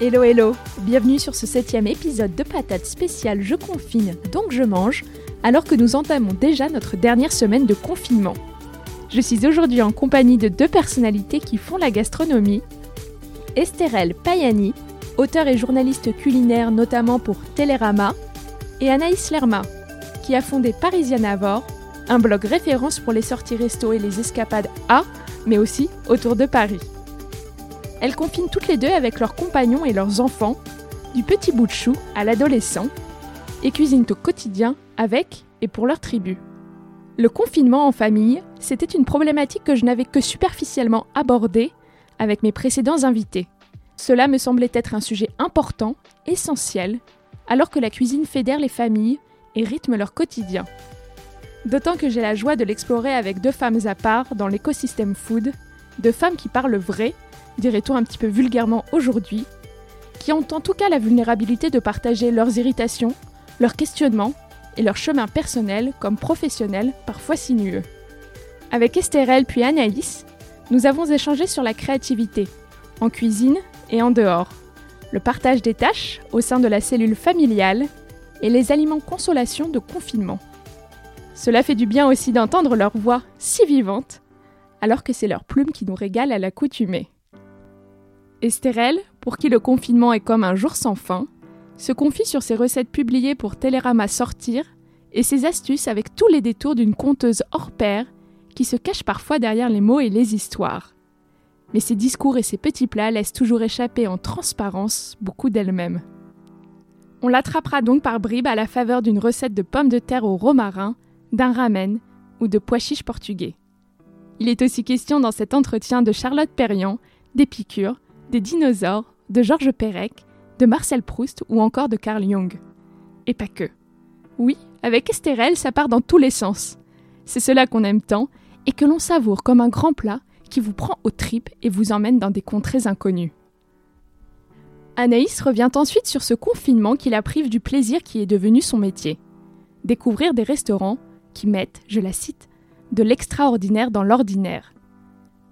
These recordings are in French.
Hello hello, bienvenue sur ce septième épisode de Patate spéciale Je confine donc je mange, alors que nous entamons déjà notre dernière semaine de confinement. Je suis aujourd'hui en compagnie de deux personnalités qui font la gastronomie. Estherelle Payani, auteur et journaliste culinaire notamment pour Télérama, et Anaïs Lerma, qui a fondé Parisianavore, un blog référence pour les sorties resto et les escapades à, mais aussi autour de Paris. Elles confinent toutes les deux avec leurs compagnons et leurs enfants, du petit bout de chou à l'adolescent, et cuisinent au quotidien avec et pour leur tribu. Le confinement en famille, c'était une problématique que je n'avais que superficiellement abordée avec mes précédents invités. Cela me semblait être un sujet important, essentiel, alors que la cuisine fédère les familles et rythme leur quotidien. D'autant que j'ai la joie de l'explorer avec deux femmes à part dans l'écosystème food, deux femmes qui parlent vrai dirait-on un petit peu vulgairement aujourd'hui, qui ont en tout cas la vulnérabilité de partager leurs irritations, leurs questionnements et leurs chemins personnels comme professionnels parfois sinueux. Avec Estherelle puis Anaïs, nous avons échangé sur la créativité, en cuisine et en dehors, le partage des tâches au sein de la cellule familiale et les aliments consolation de confinement. Cela fait du bien aussi d'entendre leur voix si vivante, alors que c'est leur plume qui nous régale à l'accoutumée. Estherelle, pour qui le confinement est comme un jour sans fin, se confie sur ses recettes publiées pour Télérama Sortir et ses astuces avec tous les détours d'une conteuse hors pair qui se cache parfois derrière les mots et les histoires. Mais ses discours et ses petits plats laissent toujours échapper en transparence beaucoup d'elle-même. On l'attrapera donc par bribes à la faveur d'une recette de pommes de terre au romarin, d'un ramen ou de pois chiches portugais. Il est aussi question dans cet entretien de Charlotte Perriand, d'Épicure, des dinosaures, de Georges Perec, de Marcel Proust ou encore de Carl Jung. Et pas que. Oui, avec Estérel, ça part dans tous les sens. C'est cela qu'on aime tant et que l'on savoure comme un grand plat qui vous prend aux tripes et vous emmène dans des contrées inconnues. Anaïs revient ensuite sur ce confinement qui la prive du plaisir qui est devenu son métier. Découvrir des restaurants qui mettent, je la cite, de l'extraordinaire dans l'ordinaire.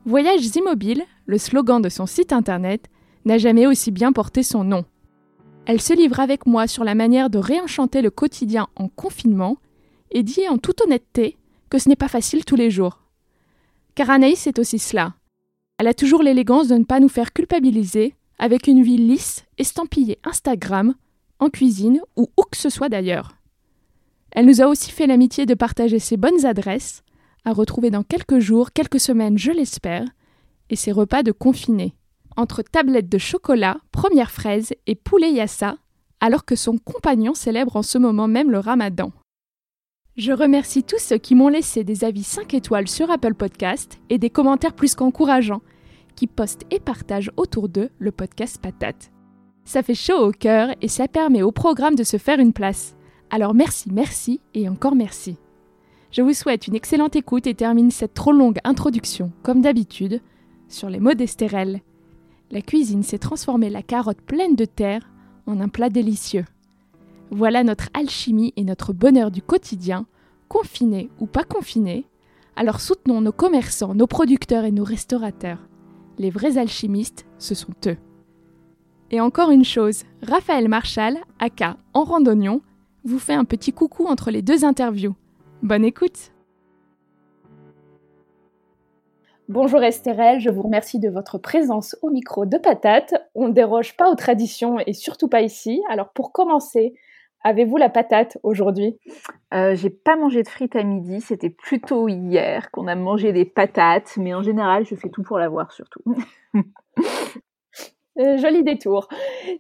Voyages immobiles, le slogan de son site internet, n'a jamais aussi bien porté son nom. Elle se livre avec moi sur la manière de réenchanter le quotidien en confinement et dit en toute honnêteté que ce n'est pas facile tous les jours. Car Anaïs est aussi cela. Elle a toujours l'élégance de ne pas nous faire culpabiliser avec une vie lisse, estampillée Instagram, en cuisine ou où que ce soit d'ailleurs. Elle nous a aussi fait l'amitié de partager ses bonnes adresses, à retrouver dans quelques jours, quelques semaines, je l'espère, et ses repas de confinés, entre tablettes de chocolat, première fraise et poulet yassa, alors que son compagnon célèbre en ce moment même le ramadan. Je remercie tous ceux qui m'ont laissé des avis 5 étoiles sur Apple Podcast et des commentaires plus qu'encourageants, qui postent et partagent autour d'eux le podcast Patate. Ça fait chaud au cœur et ça permet au programme de se faire une place. Alors merci, merci et encore merci. Je vous souhaite une excellente écoute et termine cette trop longue introduction, comme d'habitude, sur les mots d'Estérel. La cuisine s'est transformée la carotte pleine de terre en un plat délicieux. Voilà notre alchimie et notre bonheur du quotidien, confinés ou pas confinés. Alors soutenons nos commerçants, nos producteurs et nos restaurateurs. Les vrais alchimistes, ce sont eux. Et encore une chose, Raphaël Marchal, aka En Randonnion, vous fait un petit coucou entre les deux interviews. Bonne écoute Bonjour Estherelle, je vous remercie de votre présence au micro de Patate. On ne déroge pas aux traditions et surtout pas ici. Alors pour commencer, Avez-vous la patate aujourd'hui? Euh, J'ai pas mangé de frites à midi, c'était plutôt hier qu'on a mangé des patates, mais en général, je fais tout pour l'avoir surtout. Euh, joli détour.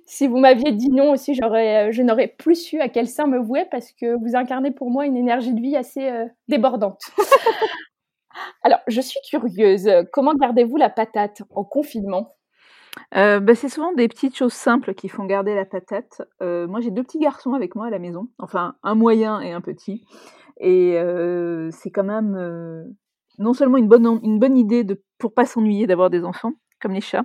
Si vous m'aviez dit non aussi, j'aurais, euh, je n'aurais plus su à quel sein me vouer parce que vous incarnez pour moi une énergie de vie assez euh, débordante. Alors, je suis curieuse. Comment gardez-vous la patate en confinement? Bah, c'est souvent des petites choses simples qui font garder la patate. moi, j'ai deux petits garçons avec moi à la maison, enfin un moyen et un petit, et c'est quand même non seulement une bonne, une bonne idée de, pour pas s'ennuyer d'avoir des enfants, comme les chats.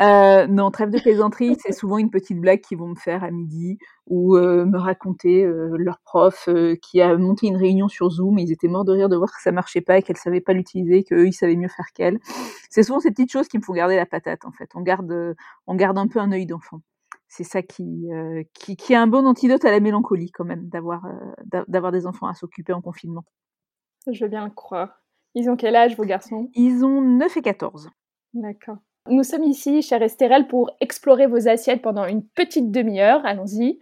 Euh, non, trêve de plaisanterie, c'est souvent une petite blague qu'ils vont me faire à midi ou euh, me raconter euh, leur prof qui a monté une réunion sur Zoom et ils étaient morts de rire de voir que ça marchait pas et qu'elle savait pas l'utiliser, qu'eux ils savaient mieux faire qu'elle. C'est souvent ces petites choses qui me font garder la patate en fait. On garde, on garde un peu un œil d'enfant. C'est ça qui, qui, qui est un bon antidote à la mélancolie quand même, d'avoir, d'avoir des enfants à s'occuper en confinement. Je veux bien le croire. Ils ont quel âge, vos garçons? Ils ont 9 et 14. D'accord. Nous sommes ici, chère Estérelle, pour explorer vos assiettes pendant une petite demi-heure. Allons-y.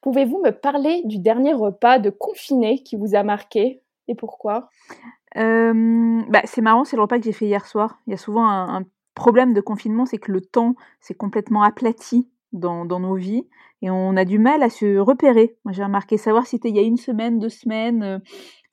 Pouvez-vous me parler du dernier repas de confiné qui vous a marqué et pourquoi? Euh, bah, C'est marrant, c'est le repas que j'ai fait hier soir. Il y a souvent un, problème de confinement, c'est que le temps s'est complètement aplati dans, nos vies et on a du mal à se repérer. Moi, j'ai remarqué savoir si c'était il y a une semaine, deux semaines, euh,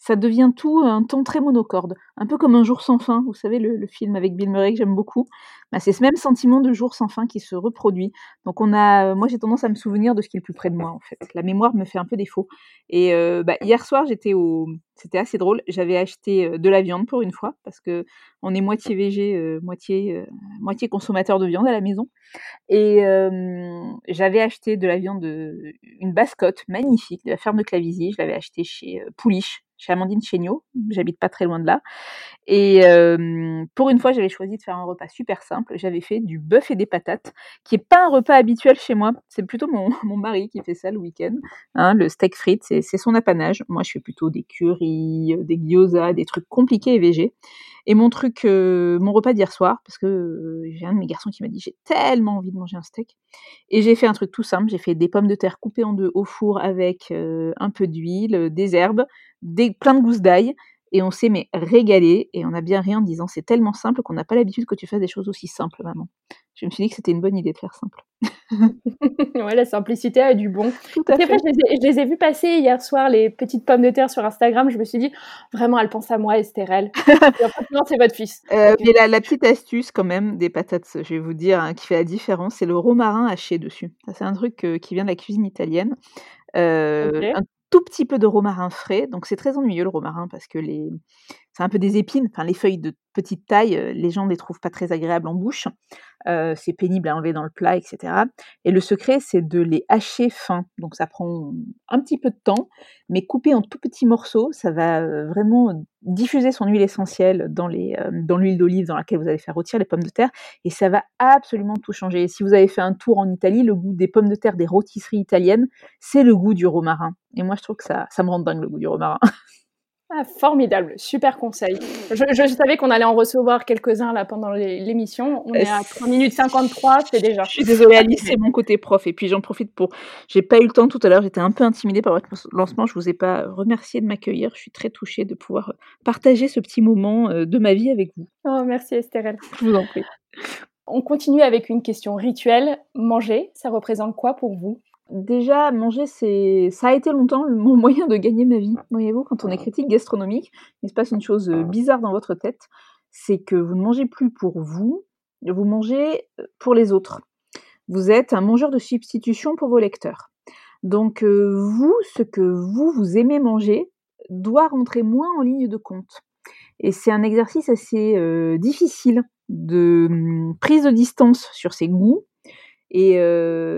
ça devient tout un temps très monocorde, un peu comme un jour sans fin, vous savez, le, film avec Bill Murray que j'aime beaucoup. Bah, c'est ce même sentiment de jour sans fin qui se reproduit. Donc on a, moi j'ai tendance à me souvenir de ce qui est le plus près de moi en fait. La mémoire me fait un peu défaut. Et euh, bah, hier soir j'étais au, c'était assez drôle. J'avais acheté euh, de la viande pour une fois parce que on est moitié végé, euh, moitié moitié consommateur de viande à la maison. Et j'avais acheté de la viande, une bascotte magnifique de la ferme de Clavisy. Je l'avais acheté chez Pouliche chez Amandine Chéniaud, j'habite pas très loin de là. Et pour une fois, j'avais choisi de faire un repas super simple. J'avais fait du bœuf et des patates, qui est pas un repas habituel chez moi. C'est plutôt mon, mon, mari qui fait ça le week-end. Hein, le steak frites, c'est son apanage. Moi, je fais plutôt des currys, des gyoza, des trucs compliqués et végés. Et mon truc, mon repas d'hier soir, parce que j'ai un de mes garçons qui m'a dit j'ai tellement envie de manger un steak. Et j'ai fait un truc tout simple. J'ai fait des pommes de terre coupées en deux au four avec un peu d'huile, des herbes, des, plein de gousses d'ail et on s'est mais régalé et on a bien rien en disant c'est tellement simple qu'on n'a pas l'habitude que tu fasses des choses aussi simples maman. Je me suis dit que c'était une bonne idée de faire simple. ouais, la simplicité a du bon. Tout à fait. je, les ai, vus passer hier soir, les petites pommes de terre sur Instagram. Je me suis dit, vraiment, elle pense à moi, Estérelle. non, c'est votre fils. Euh, la, petite astuce, quand même, des patates, je vais vous dire, hein, qui fait la différence, c'est le romarin haché dessus. C'est un truc euh, qui vient de la cuisine italienne. Euh, tout petit peu de romarin frais. Donc c'est très ennuyeux le romarin parce que les c'est un peu des épines, enfin les feuilles de petite taille, euh, les gens ne les trouvent pas très agréables en bouche. Euh, c'est pénible à enlever dans le plat, etc. Et le secret, c'est de les hacher fins. Donc ça prend un petit peu de temps, mais coupé en tout petits morceaux, ça va euh, vraiment diffuser son huile essentielle dans l'huile d'olive dans laquelle vous allez faire rôtir les pommes de terre, et ça va absolument tout changer. si vous avez fait un tour en Italie, le goût des pommes de terre des rôtisseries italiennes, c'est le goût du romarin. Et moi, je trouve que ça me rend dingue le goût du romarin. Ah, formidable, super conseil. Je, savais qu'on allait en recevoir quelques-uns là pendant l'émission. On est à 3 minutes 53, c'est déjà. Je suis désolée Alice, c'est mon côté prof. Et puis j'en profite pour. J'ai pas eu le temps tout à l'heure, j'étais un peu intimidée par votre lancement. Je vous ai pas remercié de m'accueillir. Je suis très touchée de pouvoir partager ce petit moment euh, de ma vie avec vous. Oh, merci Esther. Je vous en prie. On continue avec une question rituelle. Manger, ça représente quoi pour vous? Déjà, manger, c'est, ça a été longtemps mon moyen de gagner ma vie. Voyez-vous, quand on est critique gastronomique, il se passe une chose euh, bizarre dans votre tête, c'est que vous ne mangez plus pour vous, vous mangez euh, pour les autres. Vous êtes un mangeur de substitution pour vos lecteurs. Donc euh, vous, ce que vous, vous aimez manger, doit rentrer moins en ligne de compte. Et c'est un exercice assez difficile de hum, prise de distance sur ses goûts, et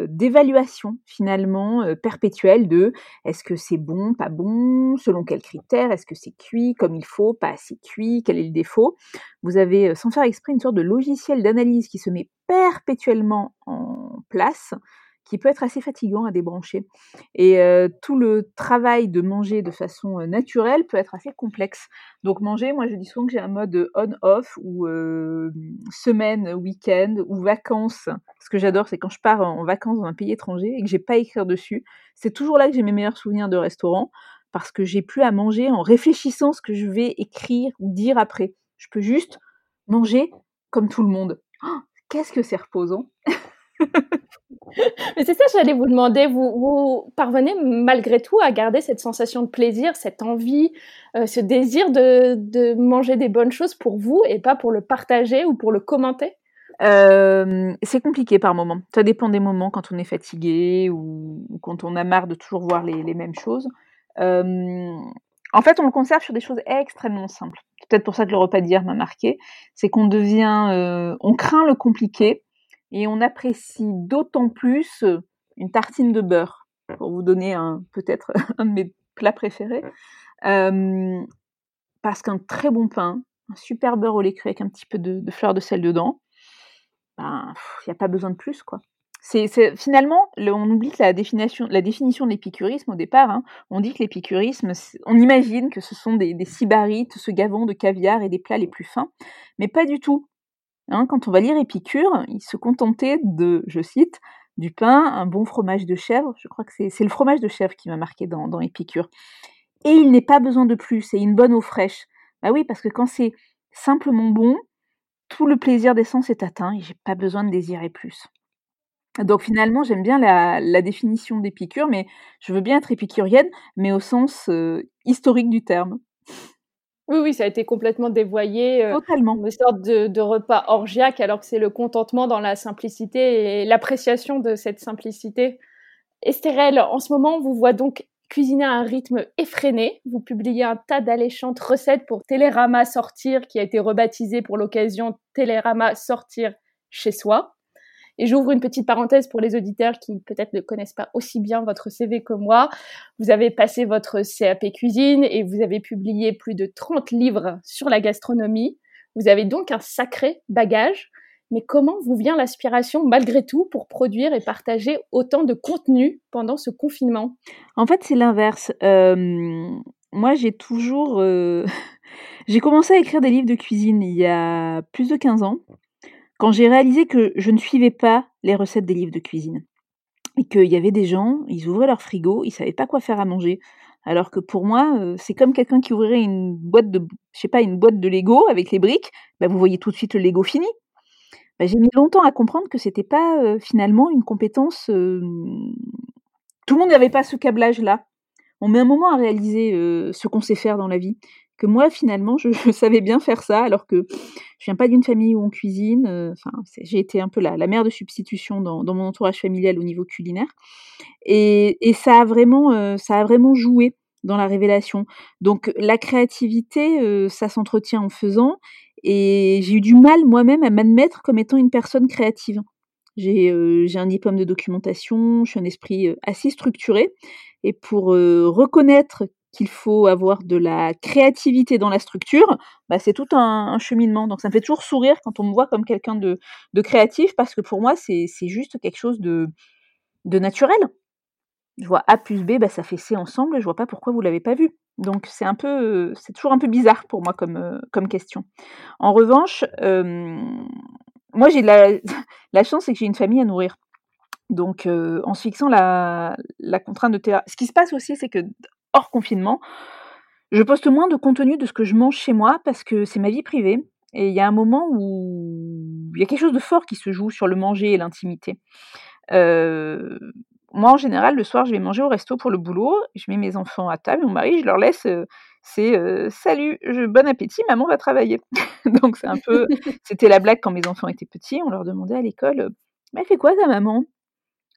d'évaluation finalement perpétuelle de est-ce que c'est bon, pas bon, selon quels critères, est-ce que c'est cuit comme il faut, pas assez cuit, quel est le défaut. Vous avez sans faire exprès une sorte de logiciel d'analyse qui se met perpétuellement en place qui peut être assez fatigant à débrancher. Et tout le travail de manger de façon naturelle peut être assez complexe. Donc manger, moi je dis souvent que j'ai un mode on-off ou semaine, week-end ou vacances. Ce que j'adore, c'est quand je pars en vacances dans un pays étranger et que j'ai pas à écrire dessus. C'est toujours là que j'ai mes meilleurs souvenirs de restaurant parce que j'ai plus à manger en réfléchissant ce que je vais écrire ou dire après. Je peux juste manger comme tout le monde. Oh, qu'est-ce que c'est reposant Mais c'est ça, j'allais vous demander, vous, parvenez malgré tout à garder cette sensation de plaisir, cette envie, euh, ce désir de, manger des bonnes choses pour vous et pas pour le partager ou pour le commenter? C'est compliqué par moment. Ça dépend des moments quand on est fatigué ou, quand on a marre de toujours voir les, mêmes choses. En fait, on le conserve sur des choses extrêmement simples. Peut-être pour ça que le repas d'hier m'a marqué. C'est qu'on devient, on craint le compliqué et on apprécie d'autant plus euh, une tartine de beurre, pour vous donner un peut-être un de mes plats préférés, euh, parce qu'un très bon pain, un super beurre au lait cru avec un petit peu de, de fleur de sel dedans, ben, il n'y a pas besoin de plus, quoi. C'est, finalement, on oublie que la définition, la définition de l'épicurisme au départ, hein, on dit que l'épicurisme, on imagine que ce sont des, des sybarites se gavant de caviar et des plats les plus fins, mais pas du tout. Hein, quand on va lire Épicure, il se contentait de, je cite, du pain, un bon fromage de chèvre. Je crois que c'est le fromage de chèvre qui m'a marqué dans, Épicure. Et il n'est pas besoin de plus, c'est une bonne eau fraîche. Bah oui, parce que quand c'est simplement bon, tout le plaisir des sens est atteint et j'ai pas besoin de désirer plus. Donc finalement, j'aime bien la, la définition d'Épicure, mais je veux bien être épicurienne, mais au sens euh, historique du terme. Oui, oui, ça a été complètement dévoyé. Euh, Totalement. Une sorte de, de, repas orgiaque, alors que c'est le contentement dans la simplicité et l'appréciation de cette simplicité. Estérelle, en ce moment, vous voit donc cuisiner à un rythme effréné. Vous publiez un tas d'alléchantes recettes pour Télérama Sortir, qui a été rebaptisé pour l'occasion Télérama Sortir chez soi. Et j'ouvre une petite parenthèse pour les auditeurs qui peut-être ne connaissent pas aussi bien votre CV que moi. Vous avez passé votre CAP cuisine et vous avez publié plus de 30 livres sur la gastronomie. Vous avez donc un sacré bagage. Mais comment vous vient l'aspiration, malgré tout, pour produire et partager autant de contenu pendant ce confinement? En fait, c'est l'inverse. Euh, moi, j'ai toujours... Euh... j'ai commencé à écrire des livres de cuisine il y a plus de 15 ans quand j'ai réalisé que je ne suivais pas les recettes des livres de cuisine et qu'il y avait des gens, ils ouvraient leur frigo, ils savaient pas quoi faire à manger. Alors que pour moi, euh, c'est comme quelqu'un qui ouvrirait une boîte de, je sais pas, une boîte de Lego avec les briques. Bah, vous voyez tout de suite le Lego fini. Bah, j'ai mis longtemps à comprendre que c'était pas euh, finalement une compétence. Euh, tout le monde n'avait pas ce câblage-là. On met un moment à réaliser ce qu'on sait faire dans la vie que moi finalement je, savais bien faire ça alors que je viens pas d'une famille où on cuisine euh, enfin j'ai été un peu la, la mère de substitution dans, mon entourage familial au niveau culinaire. Et, et ça a vraiment euh, ça a vraiment joué dans la révélation. Donc la créativité euh, ça s'entretient en faisant et j'ai eu du mal moi-même à m'admettre comme étant une personne créative. J'ai j'ai un diplôme de documentation je suis un esprit assez structuré et pour reconnaître qu'il faut avoir de la créativité dans la structure, bah, c'est tout un, cheminement. Donc ça me fait toujours sourire quand on me voit comme quelqu'un de, créatif, parce que pour moi, c'est juste quelque chose de, de naturel. Je vois A plus B, bah, ça fait C ensemble, je vois pas pourquoi vous l'avez pas vu. Donc c'est un peu, c'est toujours un peu bizarre pour moi comme, euh, comme question. En revanche, moi j'ai la, la chance, c'est que j'ai une famille à nourrir. Donc, euh, en se fixant la, la contrainte de terrain. Ce qui se passe aussi, c'est que hors confinement, je poste moins de contenu de ce que je mange chez moi parce que c'est ma vie privée. Et il y a un moment où il y a quelque chose de fort qui se joue sur le manger et l'intimité. Euh, moi, en général, le soir, je vais manger au resto pour le boulot. Je mets mes enfants à table, mon mari, je leur laisse. Euh, c'est euh, salut, je, bon appétit, maman va travailler. Donc c'est un peu, c'était la blague quand mes enfants étaient petits. On leur demandait à l'école, mais elle fait quoi ta maman?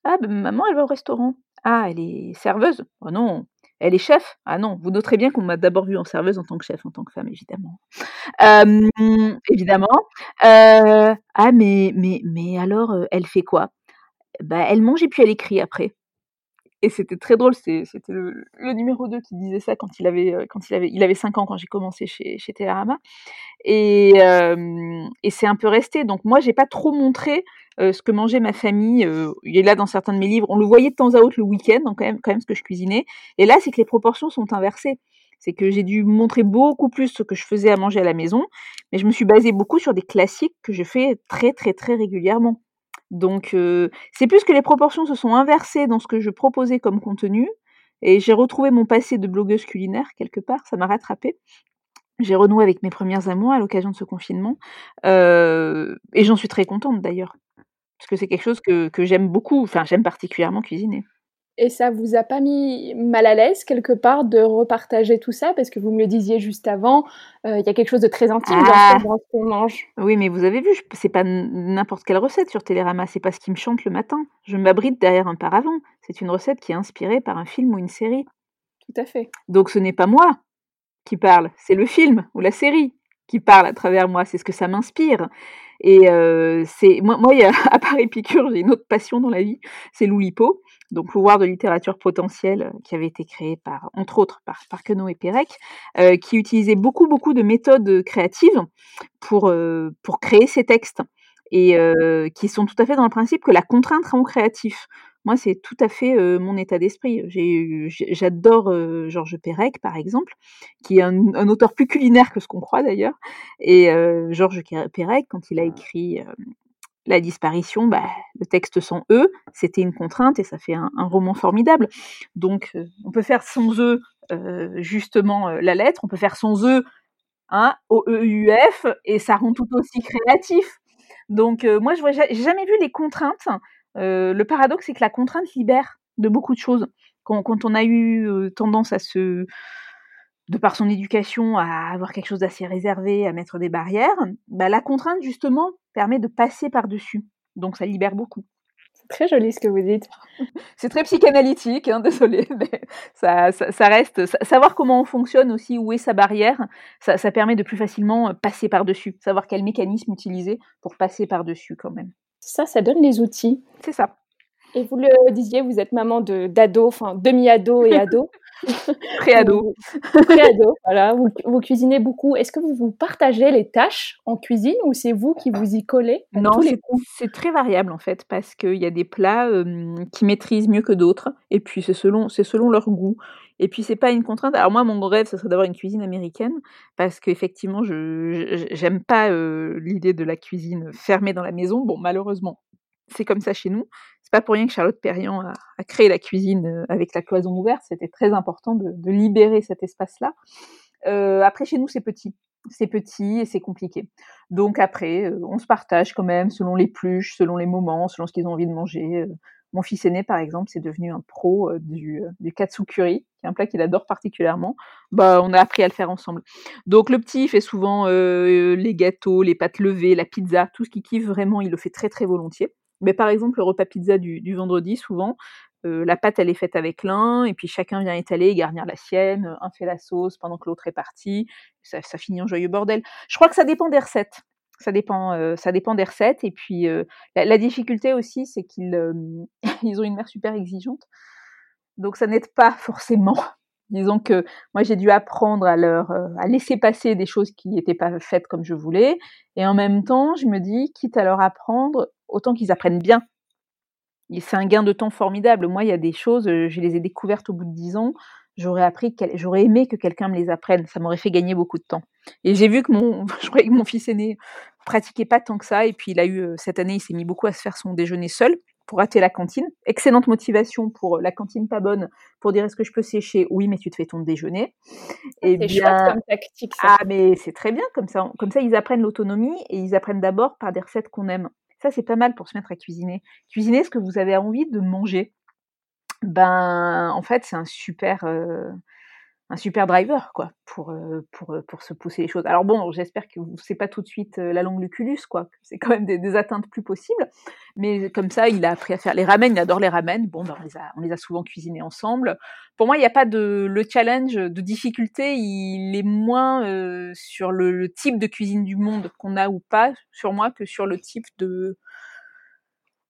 Ah, ben, maman, elle va au restaurant. Ah, elle est serveuse? Oh non, elle est chef? Ah non, vous noterez bien qu'on m'a d'abord vue en serveuse en tant que chef, en tant que femme, évidemment. évidemment. Euh, ah, mais, mais, mais alors, euh, elle fait quoi? Bah, Elle mange et puis elle écrit après. Et c'était très drôle, c'était le, numéro 2 qui disait ça quand il avait, euh, quand il avait, il avait 5 ans quand j'ai commencé chez, chez. Et, euh, et c'est un peu resté. Donc moi, j'ai pas trop montré euh, ce que mangeait ma famille. Euh, il est là dans certains de mes livres. On le voyait de temps à autre le week-end, quand même, quand même ce que je cuisinais. Et là, c'est que les proportions sont inversées. C'est que j'ai dû montrer beaucoup plus ce que je faisais à manger à la maison, mais je me suis basée beaucoup sur des classiques que je fais très très très régulièrement. Donc c'est plus que les proportions se sont inversées dans ce que je proposais comme contenu, et j'ai retrouvé mon passé de blogueuse culinaire quelque part, ça m'a rattrapé. J'ai renoué avec mes premières amours à l'occasion de ce confinement, et j'en suis très contente d'ailleurs, parce que c'est quelque chose que, que j'aime beaucoup, enfin j'aime particulièrement cuisiner. Et ça vous a pas mis mal à l'aise quelque part de repartager tout ça? Parce que vous me le disiez juste avant, euh, il y a quelque chose de très intime ah. dans ce qu'on mange. Oui, mais vous avez vu, c'est pas n'importe quelle recette sur Télérama, c'est pas ce qui me chante le matin. Je m'abrite derrière un paravent. C'est une recette qui est inspirée par un film ou une série. Tout à fait. Donc ce n'est pas moi qui parle, c'est le film ou la série qui parle à travers moi, c'est ce que ça m'inspire. Et euh, c'est moi, moi, à part Épicure, j'ai une autre passion dans la vie, c'est l'Oulipo, donc pouvoir de littérature potentielle, euh, qui avait été créé par, entre autres, par, par Queneau et Pérec, euh, qui utilisait beaucoup, beaucoup de méthodes créatives pour, euh, pour créer ces textes et euh, qui sont tout à fait dans le principe que la contrainte rend créatif. Moi, c'est tout à fait mon état d'esprit. J'adore Georges Perec, par exemple, qui est un, un, auteur plus culinaire que ce qu'on croit d'ailleurs. Et Georges Perec, quand il a écrit La disparition, bah, le texte sans E, c'était une contrainte et ça fait un, un roman formidable. Donc, on peut faire sans E justement la lettre, on peut faire sans E hein, O-E-U-F, et ça rend tout aussi créatif. Donc, moi, je n'ai jamais vu les contraintes euh, le paradoxe, c'est que la contrainte libère de beaucoup de choses. Quand, on a eu euh, tendance à se, de par son éducation, à avoir quelque chose d'assez réservé, à mettre des barrières, bah, la contrainte, justement, permet de passer par-dessus. Donc ça libère beaucoup. C'est très joli ce que vous dites. C'est très psychanalytique, hein, désolé, mais ça, reste. savoir comment on fonctionne aussi, où est sa barrière, ça, ça permet de plus facilement passer par-dessus. Savoir quel mécanisme utiliser pour passer par-dessus quand même. Ça, ça donne les outils. C'est ça. Et vous le disiez, vous êtes maman d'ado, enfin demi-ado et ado. Pré-ado. Pré-ado, voilà. Vous, cuisinez beaucoup. Est-ce que vous vous partagez les tâches en cuisine ou c'est vous qui vous y collez Non, c'est très variable en fait, parce qu'il y a des plats qui maîtrisent mieux que d'autres, et puis c'est selon, selon leur goût. Et puis c'est pas une contrainte. Alors moi, mon rêve, ce serait d'avoir une cuisine américaine, parce qu'effectivement, je j'aime pas l'idée de la cuisine fermée dans la maison. Bon, malheureusement, c'est comme ça chez nous. C'est pas pour rien que Charlotte Perriand a, créé la cuisine avec la cloison ouverte. C'était très important de, libérer cet espace-là. Euh, après, chez nous, c'est petit. C'est petit et c'est compliqué. Donc après, on se partage quand même selon les pluches, selon les moments, selon ce qu'ils ont envie de manger. Mon fils aîné, par exemple, c'est devenu un pro euh, du, euh, du katsukuri, qui est un plat qu'il adore particulièrement. Bah, on a appris à le faire ensemble. Donc le petit fait souvent euh, les gâteaux, les pâtes levées, la pizza, tout ce qu'il kiffe vraiment, il le fait très très volontiers. Mais par exemple, le repas pizza du, du vendredi, souvent, la pâte elle est faite avec l'un, et puis chacun vient étaler et garnir la sienne, un fait la sauce pendant que l'autre est parti, ça, finit en joyeux bordel. Je crois que ça dépend des recettes. Ça dépend, euh, ça dépend des recettes. Et puis, euh, la, difficulté aussi, c'est qu'ils euh, ils ont une mère super exigeante. Donc, ça n'aide pas forcément. Disons que moi, j'ai dû apprendre à leur, à laisser passer des choses qui n'étaient pas faites comme je voulais. Et en même temps, je me dis, quitte à leur apprendre, autant qu'ils apprennent bien. C'est un gain de temps formidable. Moi, il y a des choses, je les ai découvertes au bout de dix ans j'aurais appris, j'aurais aimé que quelqu'un me les apprenne. Ça m'aurait fait gagner beaucoup de temps. Et j'ai vu que mon, je croyais que mon fils aîné pratiquait pas tant que ça. Et puis il a eu euh, cette année, il s'est mis beaucoup à se faire son déjeuner seul pour rater la cantine. Excellente motivation pour euh, la cantine pas bonne, pour dire est-ce que je peux sécher? Oui, mais tu te fais ton déjeuner. Et c'est chouette comme tactique. Ça. Ah, mais c'est très bien comme ça. Comme ça, ils apprennent l'autonomie et ils apprennent d'abord par des recettes qu'on aime. Ça, c'est pas mal pour se mettre à cuisiner. Cuisiner ce que vous avez envie de manger ben en fait c'est un super euh, un super driver quoi pour euh, pour euh, pour se pousser les choses. Alors bon, j'espère que c'est pas tout de suite la langue luculus quoi, c'est quand même des, des, atteintes plus possibles. Mais comme ça, il a appris à faire les ramen, il adore les ramen. Bon, ben on les a on les a souvent cuisinés ensemble. Pour moi, il n'y a pas de le challenge de difficulté, il est moins sur le, le, type de cuisine du monde qu'on a ou pas sur moi que sur le type de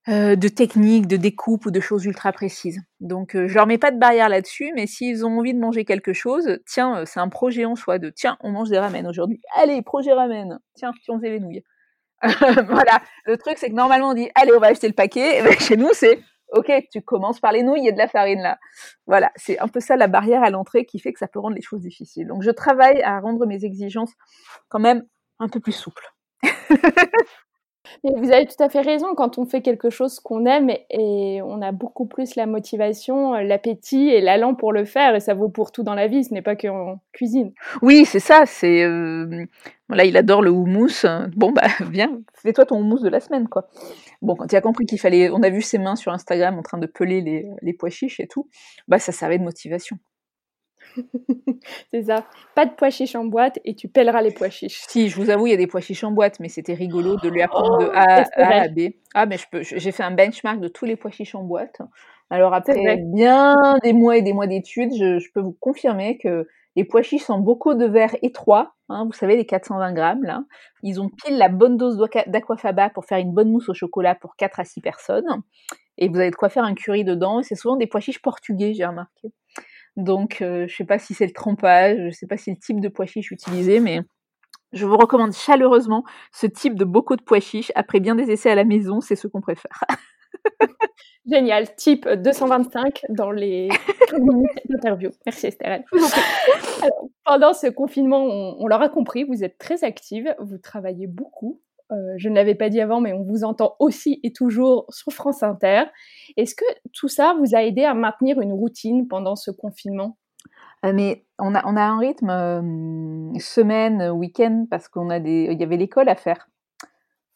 de techniques, de découpe ou de choses ultra précises. Donc je leur mets pas de barrière là-dessus, mais s'ils ont envie de manger quelque chose, tiens, c'est un projet en soi de tiens, on mange des ramen aujourd'hui. Allez, projet ramen. Tiens, si on faisait les nouilles. voilà. Le truc, c'est que normalement, on dit, allez, on va acheter le paquet. Et chez nous, c'est, ok, tu commences par les nouilles, il y a de la farine là. Voilà. C'est un peu ça la barrière à l'entrée qui fait que ça peut rendre les choses difficiles. Donc, je travaille à rendre mes exigences quand même un peu plus souples. Mais vous avez tout à fait raison, quand on fait quelque chose qu'on aime et on a beaucoup plus la motivation, euh, l'appétit et l'allant pour le faire, et ça vaut pour tout dans la vie, ce n'est pas qu'en cuisine. Oui, c'est ça, c'est... Euh... Voilà, il adore le houmous, bon bah viens, fais-toi ton houmous de la semaine, quoi. Bon, quand il a compris qu'il fallait... On a vu ses mains sur Instagram en train de peler les, les pois chiches et tout, bah ça servait de motivation. C'est ça. Pas de pois chiches en boîte et tu pèleras les pois chiches. Si, je vous avoue, il y a des pois chiches en boîte, mais c'était rigolo de lui apprendre de A, à B. Ah, mais je peux, j'ai fait un benchmark de tous les pois chiches en boîte. Alors après bien des mois et des mois d'études, je, peux vous confirmer que les pois chiches sont beaucoup de verre étroit. Hein, vous savez, les 420 grammes, là. Ils ont pile la bonne dose d'aquafaba pour faire une bonne mousse au chocolat pour 4 à 6 personnes. Et vous avez de quoi faire un curry dedans. C'est souvent des pois chiches portugais, j'ai remarqué. Donc, euh, je ne sais pas si c'est le trempage, je ne sais pas si c'est le type de pois chiche utilisé, mais je vous recommande chaleureusement ce type de bocaux de pois chiche. Après bien des essais à la maison, c'est ce qu'on préfère. Génial, type 225 dans les d'interview. Merci Esther. pendant ce confinement, on, on l'aura compris, vous êtes très active, vous travaillez beaucoup. Euh, je ne l'avais pas dit avant, mais on vous entend aussi et toujours sur France Inter. Est-ce que tout ça vous a aidé à maintenir une routine pendant ce confinement? Euh, mais on a, un rythme euh, semaine, week-end, parce qu'on y avait l'école à faire.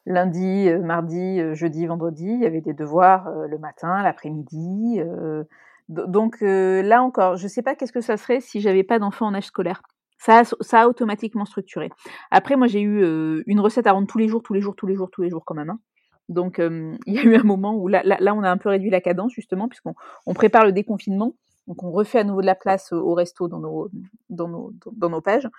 Lundi, mardi, jeudi, vendredi, il y avait des devoirs le matin, l'après-midi. donc là encore, je ne sais pas qu'est-ce que ça serait si j'avais pas d'enfants en âge scolaire. Ça a, automatiquement structuré. Après, moi, j'ai eu une recette à rendre tous les jours, tous les jours, tous les jours, tous les jours quand même. Hein. Donc, il y a eu un moment où là, là, on a un peu réduit la cadence, justement, puisqu'on on prépare le déconfinement. Donc, on refait à nouveau de la place au resto dans nos, dans nos, dans nos pages.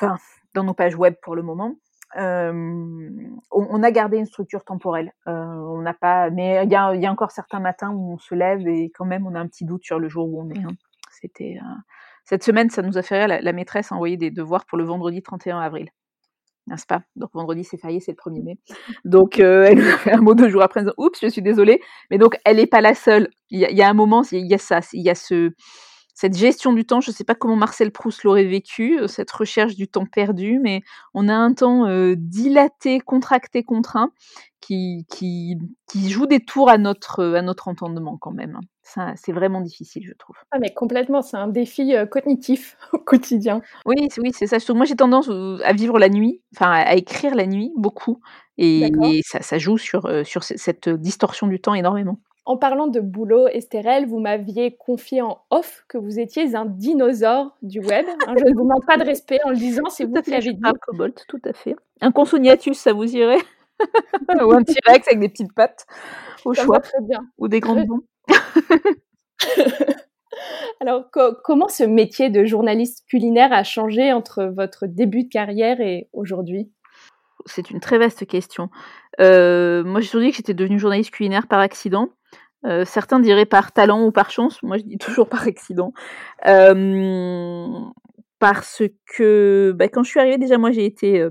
Enfin, dans nos pages web pour le moment. on, a gardé une structure temporelle. On n'a pas, mais il y a, encore certains matins où on se lève et quand même on a un petit doute sur le jour où on est. Hein. C'était, cette semaine, ça nous a fait rire, la, maîtresse a envoyé des devoirs pour le vendredi 31 avril. N'est-ce pas Donc vendredi, c'est férié, c'est le 1er mai. Donc euh, elle a fait un mot deux jours après, oups, je suis désolée. Mais donc, elle n'est pas la seule. Il y, a un moment, il y a ça, il y a ce, cette gestion du temps, je ne sais pas comment Marcel Proust l'aurait vécu, euh, cette recherche du temps perdu, mais on a un temps euh, dilaté, contracté, contraint, qui, qui, qui, joue des tours à notre, à notre entendement quand même. C'est vraiment difficile, je trouve. Ah, mais complètement, c'est un défi euh, cognitif au quotidien. Oui, oui, c'est ça. Moi, j'ai tendance à vivre la nuit, enfin, à écrire la nuit beaucoup, et, ça, ça, joue sur, sur cette distorsion du temps énormément. En parlant de boulot, Estérel, vous m'aviez confié en off que vous étiez un dinosaure du web. Hein, je ne vous manque pas de respect en le disant, c'est vous qui l'avez dit. Un cobalt, tout à fait. Un consoniatus, ça vous irait? Ou un T-Rex avec des petites pattes, au choix. très bien. Ou des grandes dents. Alors, comment ce métier de journaliste culinaire a changé entre votre début de carrière et aujourd'hui? C'est une très vaste question. Euh, moi, j'ai toujours dit que j'étais devenue journaliste culinaire par accident. Euh, certains diraient par talent ou par chance. Moi, je dis toujours par accident. Euh, parce que bah, quand je suis arrivée, déjà, moi, j'ai été.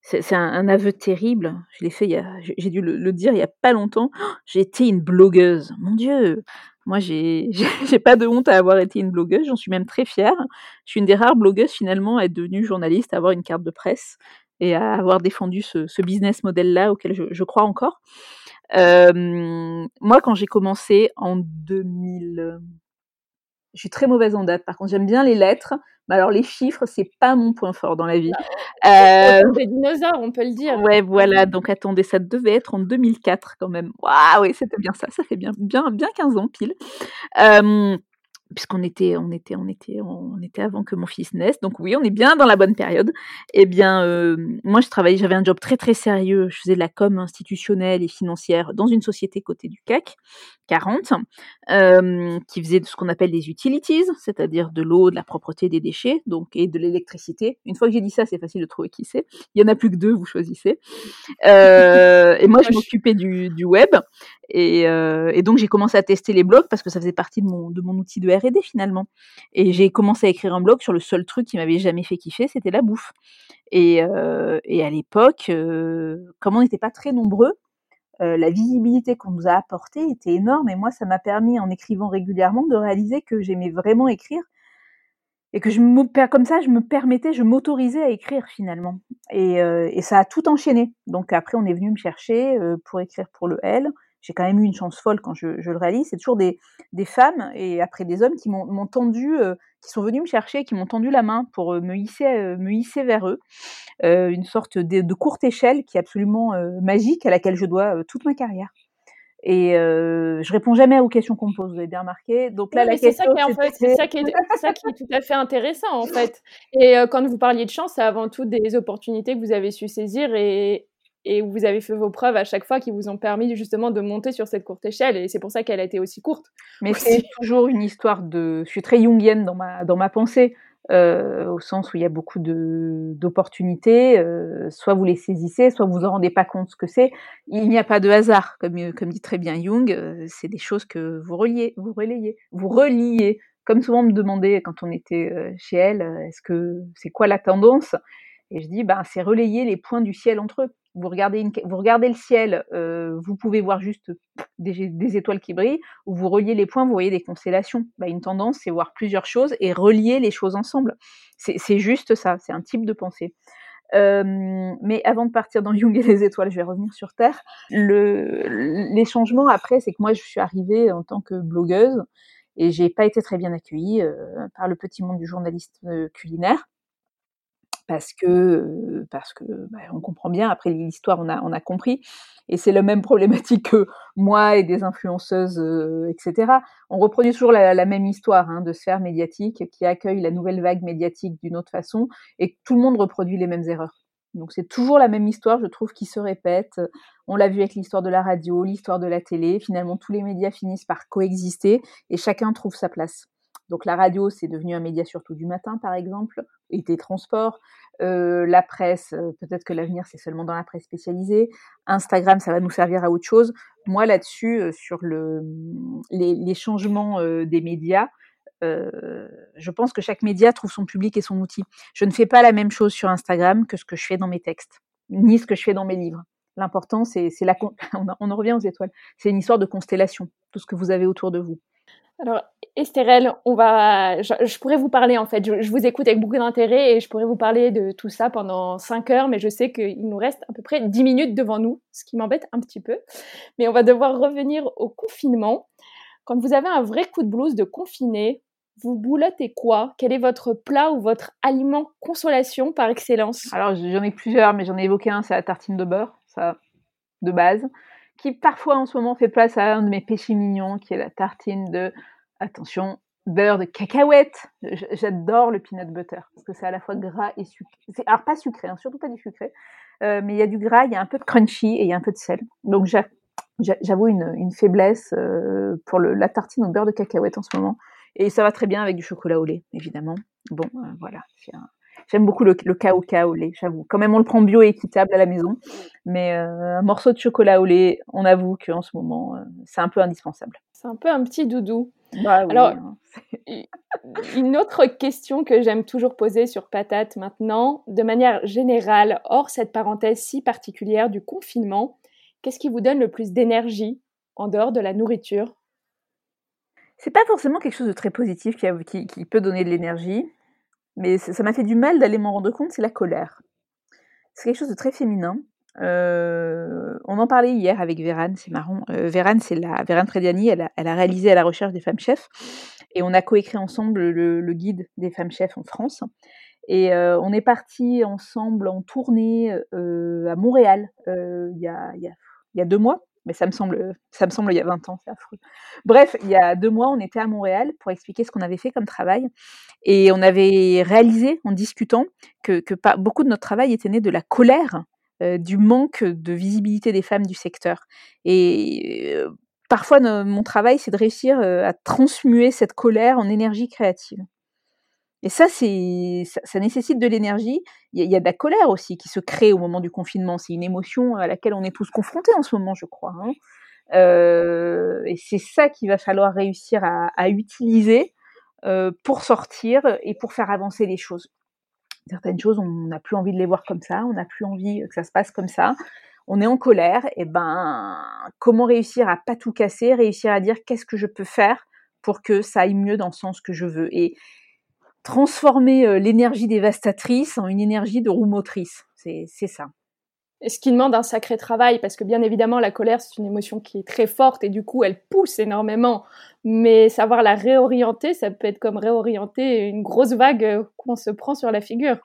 C'est un, aveu terrible. Je l'ai fait, j'ai dû le, dire il y a pas longtemps. j'ai été une blogueuse. Mon Dieu, moi, j'ai pas de honte à avoir été une blogueuse. J'en suis même très fière. Je suis une des rares blogueuses finalement à être devenue journaliste, à avoir une carte de presse et à avoir défendu ce, business model-là auquel je, crois encore. moi, quand j'ai commencé en 2000, je suis très mauvaise en date. Par contre, j'aime bien les lettres. Mais alors, les chiffres, c'est pas mon point fort dans la vie. Bah, euh, des dinosaures, on peut le dire. Ouais, voilà. Donc, attendez, ça devait être en 2004 quand même. Waouh, oui, c'était bien ça. Ça fait bien, bien, bien 15 ans pile. Puisqu'on était, on était, on était, on était avant que mon fils naisse. Donc oui, on est bien dans la bonne période. Eh bien, euh, moi, je travaillais, j'avais un job très très sérieux. Je faisais de la com institutionnelle et financière dans une société côté du CAC 40, euh, qui faisait ce qu'on appelle des utilities, c'est-à-dire de l'eau, de la propreté des déchets, donc et de l'électricité. Une fois que j'ai dit ça, c'est facile de trouver qui c'est. Il y en a plus que deux, vous choisissez. Euh, et moi, je m'occupais du, du web. Et, euh, et, donc j'ai commencé à tester les blogs parce que ça faisait partie de mon, outil de R&D finalement. Et j'ai commencé à écrire un blog sur le seul truc qui m'avait jamais fait kiffer, c'était la bouffe. Et, euh, à l'époque, euh, comme on n'était pas très nombreux, la visibilité qu'on nous a apportée était énorme. Et moi, ça m'a permis, en écrivant régulièrement, de réaliser que j'aimais vraiment écrire et que comme ça, je me permettais, je m'autorisais à écrire finalement. Et, ça a tout enchaîné. Donc après, on est venu me chercher pour écrire pour le L j'ai quand même eu une chance folle quand je, je le réalise. C'est toujours des, des, femmes et après des hommes qui m'ont tendu, euh, qui sont venus me chercher, qui m'ont tendu la main pour euh, me, hisser, euh, me hisser vers eux. une sorte de, de, courte échelle qui est absolument magique à laquelle je dois toute ma carrière. Et je réponds jamais aux questions qu'on me pose, vous avez bien remarqué. Donc là, la question, c'est ça, qui est, en fait, ça, qui est, ça qui est tout à fait intéressant en fait. Et quand vous parliez de chance, c'est avant tout des opportunités que vous avez su saisir et, et où vous avez fait vos preuves à chaque fois qui vous ont permis justement de monter sur cette courte échelle et c'est pour ça qu'elle a été aussi courte. Mais c'est toujours une histoire de... Je suis très jungienne dans ma, dans ma pensée, euh, au sens où il y a beaucoup d'opportunités, euh, soit vous les saisissez, soit vous en rendez pas compte ce que c'est. Il n'y a pas de hasard, comme, comme dit très bien Jung, euh, c'est des choses que vous reliez, vous relayez, vous reliez. Comme souvent me demandait quand on était chez elle, est-ce que c'est quoi la tendance? Et je dis, ben, c'est relayer les points du ciel entre eux vous regardez, une, vous regardez le ciel, euh, vous pouvez voir juste des, étoiles qui brillent, ou vous reliez les points, vous voyez des constellations. Bah, une tendance, c'est voir plusieurs choses et relier les choses ensemble. C'est juste ça, c'est un type de pensée. Euh, mais avant de partir dans Jung et les étoiles, je vais revenir sur Terre. Le, les changements après, c'est que moi, je suis arrivée en tant que blogueuse et j'ai pas été très bien accueillie euh, par le petit monde du journaliste culinaire parce que bah, on comprend bien après l'histoire on a compris et c'est la même problématique que moi et des influenceuses etc on reproduit toujours la, la même histoire hein, de sphère médiatique qui accueille la nouvelle vague médiatique d'une autre façon et tout le monde reproduit les mêmes erreurs. Donc c'est toujours la même histoire je trouve qui se répète. On l'a vu avec l'histoire de la radio l'histoire de la télé. Finalement tous les médias finissent par coexister et chacun trouve sa place donc la radio, c'est devenu un média surtout du matin, par exemple, et des transports. Euh, la presse, euh, peut-être que l'avenir, c'est seulement dans la presse spécialisée. Instagram, ça va nous servir à autre chose. Moi, là-dessus, euh, sur le, les, changements des médias, je pense que chaque média trouve son public et son outil. Je ne fais pas la même chose sur Instagram que ce que je fais dans mes textes, ni ce que je fais dans mes livres. L'important, c'est la, on en revient aux étoiles. C'est une histoire de constellation, tout ce que vous avez autour de vous. Alors, Estérel, on va, je, pourrais vous parler en fait. Je, vous écoute avec beaucoup d'intérêt et je pourrais vous parler de tout ça pendant 5 heures, mais je sais qu'il nous reste à peu près 10 minutes devant nous, ce qui m'embête un petit peu. Mais on va devoir revenir au confinement. Quand vous avez un vrai coup de blues de confiné, vous boulottez quoi? Quel est votre plat ou votre aliment consolation par excellence? Alors, j'en ai plusieurs, mais j'en ai évoqué un, c'est la tartine de beurre, ça, de base qui parfois en ce moment fait place à un de mes péchés mignons, qui est la tartine de, attention, beurre de cacahuète. J'adore le peanut butter, parce que c'est à la fois gras et sucré. Alors pas sucré, hein, surtout pas du sucré, euh, mais il y a du gras, il y a un peu de crunchy et il y a un peu de sel. Donc j'avoue une, faiblesse euh, pour la tartine au beurre de cacahuète en ce moment. Et ça va très bien avec du chocolat au lait, évidemment. Bon, euh, voilà, J'aime beaucoup le, le au lait, j'avoue. Quand même, on le prend bio et équitable à la maison. Mais euh, un morceau de chocolat au lait, on avoue qu'en ce moment, euh, c'est un peu indispensable. C'est un peu un petit doudou. Bah, oui, Alors, hein. une autre question que j'aime toujours poser sur Patate maintenant, de manière générale, hors cette parenthèse si particulière du confinement, qu'est-ce qui vous donne le plus d'énergie en dehors de la nourriture? C'est pas forcément quelque chose de très positif qui, qui, qui peut donner de l'énergie mais ça m'a fait du mal d'aller m'en rendre compte, c'est la colère. C'est quelque chose de très féminin. Euh, on en parlait hier avec Vérane, c'est marrant. Euh, Vérane, c'est la Vérane Frediani, elle a, réalisé à la recherche des femmes chefs et on a coécrit ensemble le, guide des femmes chefs en France. Et euh, on est parti ensemble en tournée euh, à Montréal il y, a, y, a, deux mois mais ça me semble, ça me semble il y a 20 ans, affreux. Bref, il y a deux mois, on était à Montréal pour expliquer ce qu'on avait fait comme travail, et on avait réalisé en discutant que, que beaucoup de notre travail était né de la colère, euh, du manque de visibilité des femmes du secteur. Et euh, parfois, mon travail, c'est de réussir euh, à transmuer cette colère en énergie créative. Et ça, c'est, ça, nécessite de l'énergie. Il y, a de la colère aussi qui se crée au moment du confinement. C'est une émotion à laquelle on est tous confrontés en ce moment, je crois. Hein. Euh, et c'est ça qu'il va falloir réussir à, utiliser euh, pour sortir et pour faire avancer les choses. Certaines choses, on n'a plus envie de les voir comme ça, on n'a plus envie que ça se passe comme ça. On est en colère, et ben comment réussir à pas tout casser, réussir à dire qu'est-ce que je peux faire pour que ça aille mieux dans le sens que je veux? Transformer euh, l'énergie dévastatrice en une énergie de roue motrice. C'est ça. Et ce qui demande un sacré travail, parce que bien évidemment, la colère, c'est une émotion qui est très forte et du coup, elle pousse énormément. Mais savoir la réorienter, ça peut être comme réorienter une grosse vague euh, qu'on se prend sur la figure.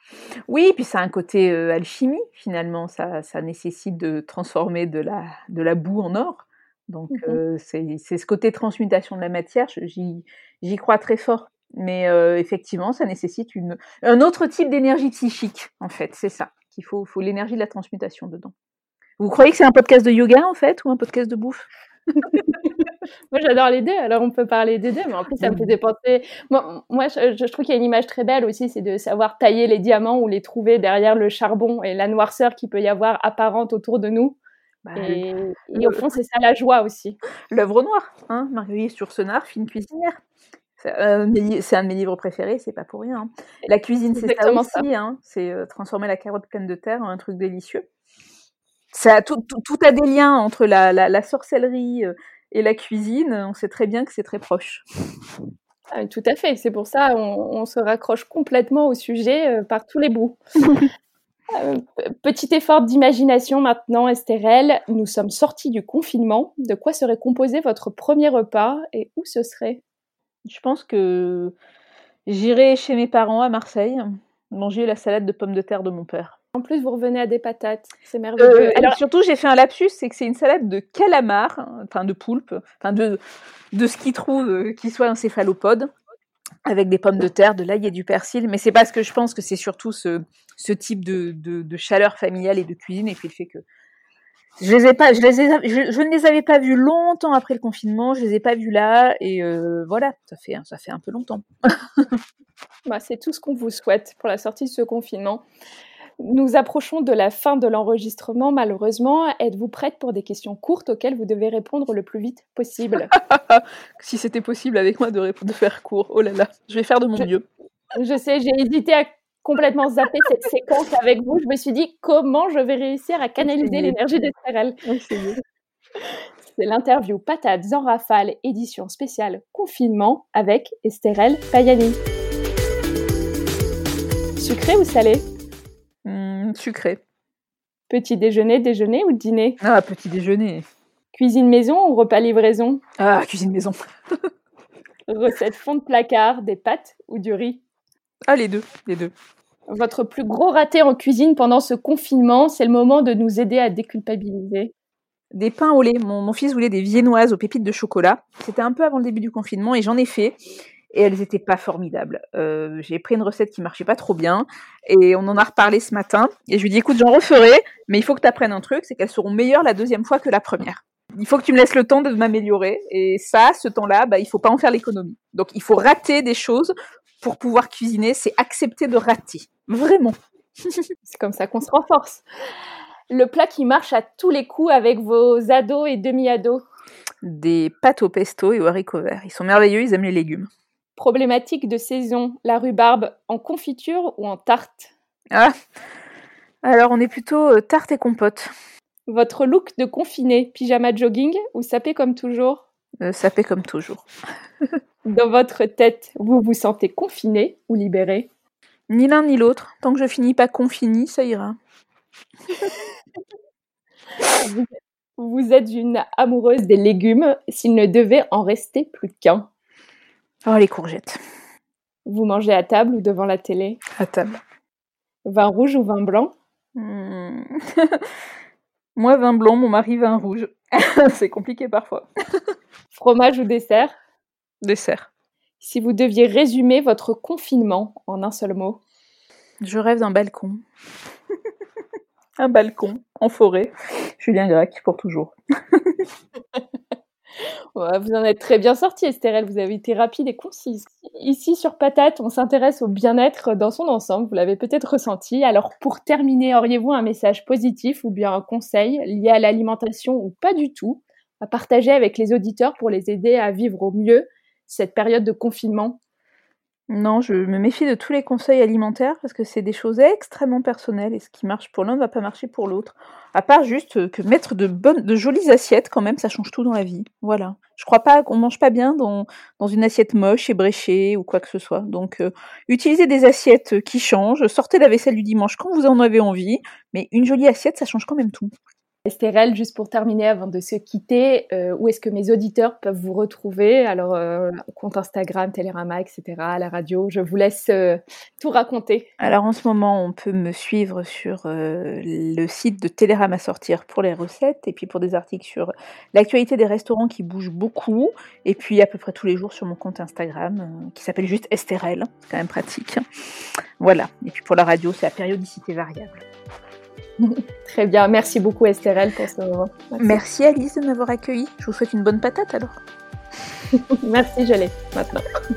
Oui, puis ça a un côté euh, alchimie, finalement. Ça, ça, nécessite de transformer de la, de la boue en or. Donc, mmh c'est ce côté transmutation de la matière, j'y crois très fort. Mais euh, effectivement, ça nécessite une, un autre type d'énergie psychique, en fait, c'est ça. qu'il faut, faut l'énergie de la transmutation dedans. Vous croyez que c'est un podcast de yoga, en fait, ou un podcast de bouffe? Moi, j'adore les deux, alors on peut parler des deux, mais en plus, ça me fait dépenser. Moi, moi je, je, trouve qu'il y a une image très belle aussi, c'est de savoir tailler les diamants ou les trouver derrière le charbon et la noirceur qu'il peut y avoir apparente autour de nous. Bah, et, au fond, c'est ça la joie aussi. L'œuvre noire, hein, Marguerite Yourcenar, fine cuisinière. Euh, c'est un de mes livres préférés, c'est pas pour rien. Hein. La cuisine, c'est ça aussi. Hein. c'est euh, transformer la carotte pleine de terre en un truc délicieux. Ça, tout, tout, a des liens entre la, la, sorcellerie euh, et la cuisine. On sait très bien que c'est très proche. Ah, tout à fait. C'est pour ça on, on, se raccroche complètement au sujet par tous les bouts. petit effort d'imagination maintenant, Estérelle. Nous sommes sortis du confinement. De quoi serait composé votre premier repas et où ce serait? Je pense que j'irai chez mes parents à Marseille manger la salade de pommes de terre de mon père. En plus, vous revenez à des patates, c'est merveilleux. Euh, Alors surtout, j'ai fait un lapsus, c'est que c'est une salade de calamar, enfin de poulpe, enfin de de ce qu'ils trouvent euh, qui soit un céphalopode, avec des pommes de terre, de l'ail et du persil. Mais c'est parce que je pense que c'est surtout ce, ce type de, de, de, chaleur familiale et de cuisine et puis le fait que je les ai pas, je, les ai, je, ne les avais pas vus longtemps après le confinement. Je les ai pas vus là, et euh, voilà, ça fait, ça fait un peu longtemps. bah, c'est tout ce qu'on vous souhaite pour la sortie de ce confinement. Nous approchons de la fin de l'enregistrement, malheureusement. Êtes-vous prête pour des questions courtes auxquelles vous devez répondre le plus vite possible? Si c'était possible avec moi de, de faire court, oh là là, je vais faire de mon mieux. Je sais, j'ai hésité à complètement zappé cette séquence avec vous. Je me suis dit comment je vais réussir à canaliser l'énergie d'Estérel. C'est l'interview Patates en rafale, édition spéciale confinement avec Estérel Payani. Sucré ou salé? Mmh, Sucré. Petit déjeuner, déjeuner ou dîner? Ah, petit déjeuner. Cuisine maison ou repas livraison? Ah, cuisine maison. Recette fond de placard, des pâtes ou du riz? Ah, les deux, les deux. Votre plus gros raté en cuisine pendant ce confinement, c'est le moment de nous aider à déculpabiliser. Des pains au lait. Mon, fils voulait des viennoises aux pépites de chocolat. C'était un peu avant le début du confinement et j'en ai fait. Et elles n'étaient pas formidables. Euh, j'ai pris une recette qui marchait pas trop bien et on en a reparlé ce matin. Et je lui ai dit écoute, j'en referai, mais il faut que tu apprennes un truc, c'est qu'elles seront meilleures la deuxième fois que la première. Il faut que tu me laisses le temps de m'améliorer. Et ça, ce temps-là, bah, il faut pas en faire l'économie. Donc il faut rater des choses pour pouvoir cuisiner, c'est accepter de rater. Vraiment. c'est comme ça qu'on se renforce. Le plat qui marche à tous les coups avec vos ados et demi-ados Des pâtes au pesto et au haricot vert. Ils sont merveilleux, ils aiment les légumes. Problématique de saison, la rhubarbe en confiture ou en tarte? Ah Alors on est plutôt euh, tarte et compote. Votre look de confiné, pyjama jogging ou sapé comme toujours? Sapé comme toujours. Dans votre tête, vous vous sentez confiné ou libéré? Ni l'un ni l'autre. Tant que je finis pas confini, ça ira. vous êtes une amoureuse des légumes s'il ne devait en rester plus qu'un. Oh, les courgettes. Vous mangez à table ou devant la télé? À table. Vin rouge ou vin blanc? Hmm. Moi, vin blanc, mon mari, vin rouge. c'est compliqué parfois. Fromage ou dessert? Dessert. Si vous deviez résumer votre confinement en un seul mot? Je rêve d'un balcon. un balcon en forêt. Julien Grec pour toujours. vous en êtes très bien sorti, Estherelle. Vous avez été rapide et concise. Ici, sur Patate, on s'intéresse au bien-être dans son ensemble. Vous l'avez peut-être ressenti. Alors, pour terminer, auriez-vous un message positif ou bien un conseil lié à l'alimentation ou pas du tout? À partager avec les auditeurs pour les aider à vivre au mieux cette période de confinement non, je me méfie de tous les conseils alimentaires parce que c'est des choses extrêmement personnelles et ce qui marche pour l'un ne va pas marcher pour l'autre. À part juste que mettre de bonnes, de jolies assiettes, quand même, ça change tout dans la vie. Voilà. Je crois pas qu'on mange pas bien dans, dans une assiette moche et bréchée ou quoi que ce soit. Donc, euh, utilisez des assiettes qui changent. Sortez la vaisselle du dimanche quand vous en avez envie. Mais une jolie assiette, ça change quand même tout. Estérelle, juste pour terminer avant de se quitter, euh, où est-ce que mes auditeurs peuvent vous retrouver? Alors, euh, compte Instagram, Télérama, etc., à la radio, je vous laisse euh, tout raconter. Alors, en ce moment, on peut me suivre sur le site de Télérama Sortir pour les recettes, et puis pour des articles sur l'actualité des restaurants qui bougent beaucoup, et puis à peu près tous les jours sur mon compte Instagram, qui s'appelle juste Estérelle, c'est quand même pratique. Voilà, et puis pour la radio, c'est à périodicité variable. Très bien, merci beaucoup Estherelle pour ce moment. Merci. Alice de m'avoir accueilli. Je vous souhaite une bonne patate alors. merci, je l'ai maintenant.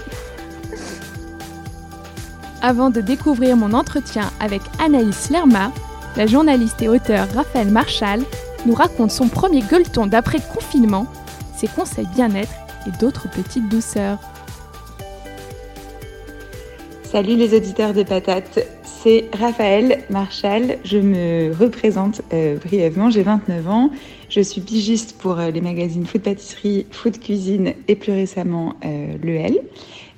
Avant de découvrir mon entretien avec Anaïs Lerma, la journaliste et auteur Raphaël Marchal nous raconte son premier gueuleton d'après confinement, ses conseils bien-être et d'autres petites douceurs. Salut les auditeurs de patates, c'est Raphaël Marchal. Je me représente euh, brièvement. J'ai 29 ans. Je suis pigiste pour euh, les magazines Food Pâtisserie, Food Cuisine et plus récemment euh, le L.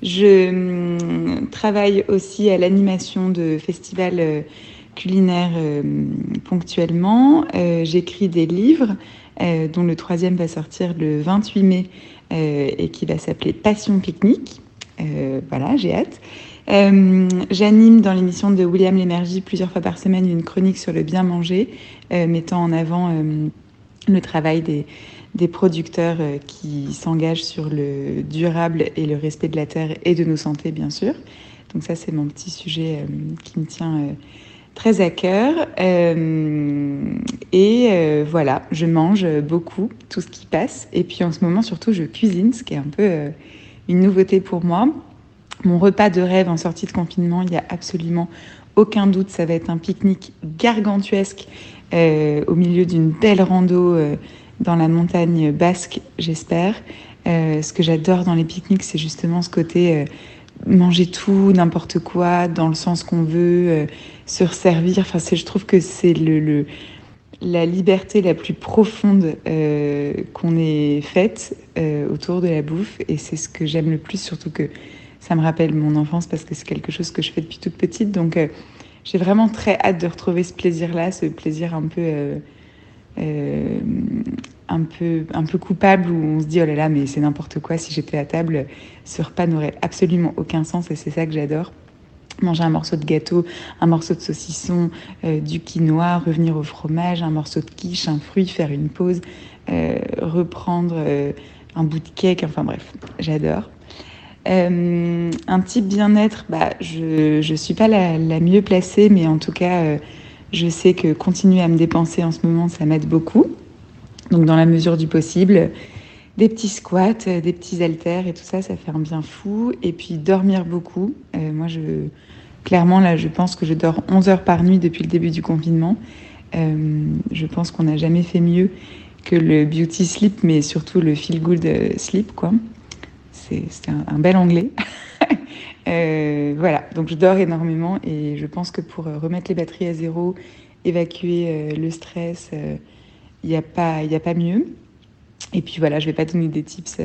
Je hum, travaille aussi à l'animation de festivals culinaires ponctuellement. J'écris des livres, dont le troisième va sortir le 28 mai et qui va s'appeler Passion Pique-Nique. voilà, j'ai hâte. Euh, j'anime dans l'émission de William Lémergie plusieurs fois par semaine une chronique sur le bien manger, euh, mettant en avant euh, le travail des, des producteurs qui s'engagent sur le durable et le respect de la terre et de nos santé, bien sûr. Donc ça, c'est mon petit sujet qui me tient très à cœur. et voilà, je mange beaucoup, tout ce qui passe. Et puis en ce moment, surtout, je cuisine, ce qui est un peu une nouveauté pour moi. Mon repas de rêve en sortie de confinement, il n'y a absolument aucun doute, ça va être un pique-nique gargantuesque euh, au milieu d'une belle rando euh, dans la montagne basque, j'espère. Euh, ce que j'adore dans les pique-niques, c'est justement ce côté manger tout, n'importe quoi, dans le sens qu'on veut, se resservir. Enfin, je trouve que c'est le, la liberté la plus profonde qu'on ait faite autour de la bouffe. Et c'est ce que j'aime le plus, surtout que ça me rappelle mon enfance parce que c'est quelque chose que je fais depuis toute petite. Donc, euh, j'ai vraiment très hâte de retrouver ce plaisir-là, ce plaisir un peu, euh, euh, un peu, un peu coupable où on se dit oh là là, mais c'est n'importe quoi. Si j'étais à table, ce repas n'aurait absolument aucun sens et c'est ça que j'adore. Manger un morceau de gâteau, un morceau de saucisson, du quinoa, revenir au fromage, un morceau de quiche, un fruit, faire une pause, reprendre un bout de cake, enfin bref, j'adore. Euh, un type bien-être, bah, je ne suis pas la, mieux placée, mais en tout cas, euh, je sais que continuer à me dépenser en ce moment, ça m'aide beaucoup. Donc, dans la mesure du possible, des petits squats, euh, des petits haltères et tout ça, ça fait un bien fou. Et puis, dormir beaucoup. moi, clairement, là, je pense que je dors 11 heures par nuit depuis le début du confinement. je pense qu'on n'a jamais fait mieux que le beauty sleep, mais surtout le feel good sleep, quoi c'est un, bel anglais. Euh, voilà, donc je dors énormément et je pense que pour euh, remettre les batteries à zéro, évacuer euh, le stress, il n'y a, pas, a pas mieux. Et puis voilà, je ne vais pas donner des tips